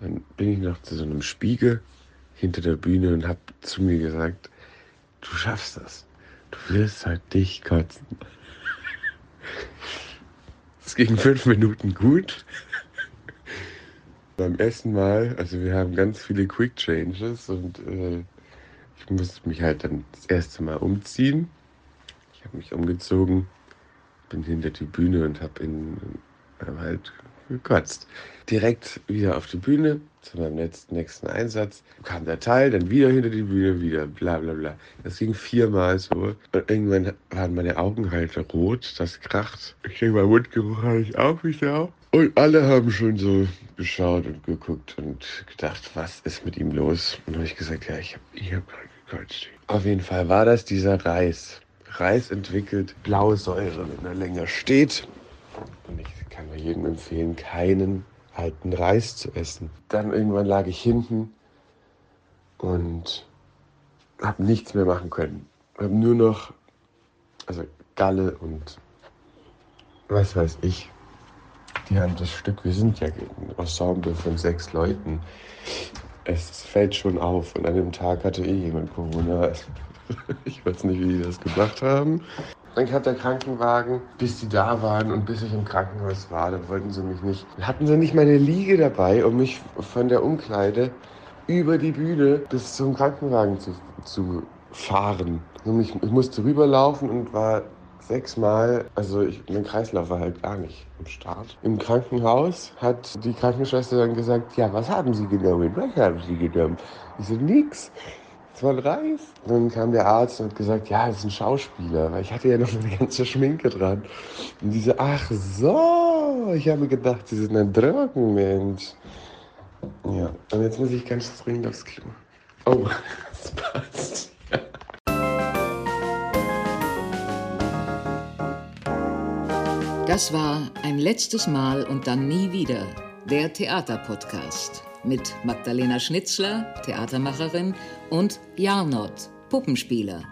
Dann bin ich noch zu so einem Spiegel hinter der Bühne und habe zu mir gesagt, du schaffst das. Du wirst heute dich kotzen. Es ging fünf Minuten gut beim ersten Mal, also wir haben ganz viele Quick Changes und äh, ich musste mich halt dann das erste Mal umziehen. Ich habe mich umgezogen, bin hinter die Bühne und habe in äh, halt gekotzt. Direkt wieder auf die Bühne zu meinem letzten, nächsten Einsatz. Kam der Teil, dann wieder hinter die Bühne, wieder bla bla bla. Das ging viermal so. Und irgendwann waren meine Augen halt rot, das kracht. Ich denke, mein Mundgeruch habe ich auch wieder. Und alle haben schon so geschaut und geguckt und gedacht, was ist mit ihm los? Und habe ich gesagt, ja, ich habe hab gerade gekotzt. Auf jeden Fall war das dieser Reis. Reis entwickelt blaue Säure, wenn er länger steht. Und ich kann nur jedem empfehlen, keinen alten Reis zu essen. Dann irgendwann lag ich hinten und habe nichts mehr machen können. Habe nur noch, also Galle und was weiß ich. Die haben das Stück, wir sind ja ein Ensemble von sechs Leuten. Es fällt schon auf und an dem Tag hatte eh jemand Corona. Ich weiß nicht, wie die das gemacht haben. Dann kam der Krankenwagen, bis die da waren und bis ich im Krankenhaus war, da wollten sie mich nicht. Hatten sie nicht meine Liege dabei, um mich von der Umkleide über die Bühne bis zum Krankenwagen zu, zu fahren. Ich, ich musste rüberlaufen und war sechsmal, also ich, mein Kreislauf war halt gar nicht am Start. Im Krankenhaus hat die Krankenschwester dann gesagt, ja, was haben Sie genommen? Was haben Sie genommen? Ich so, nix. Ein Reis. Dann kam der Arzt und hat gesagt, ja, das ist ein Schauspieler, weil ich hatte ja noch eine ganze Schminke dran. Und diese, ach so, ich habe gedacht, Sie sind ein Drogenmensch. Ja, und jetzt muss ich ganz dringend aufs Klo. Oh, das passt. Das war ein letztes Mal und dann nie wieder der Theaterpodcast mit Magdalena Schnitzler, Theatermacherin, und Jarnot, Puppenspieler.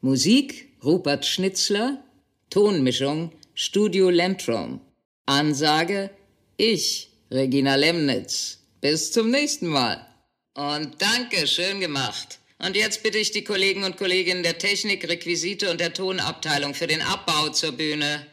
Musik Rupert Schnitzler, Tonmischung Studio Lentrum. Ansage ich, Regina Lemnitz. Bis zum nächsten Mal. Und danke, schön gemacht. Und jetzt bitte ich die Kollegen und Kolleginnen der Technik, Requisite und der Tonabteilung für den Abbau zur Bühne.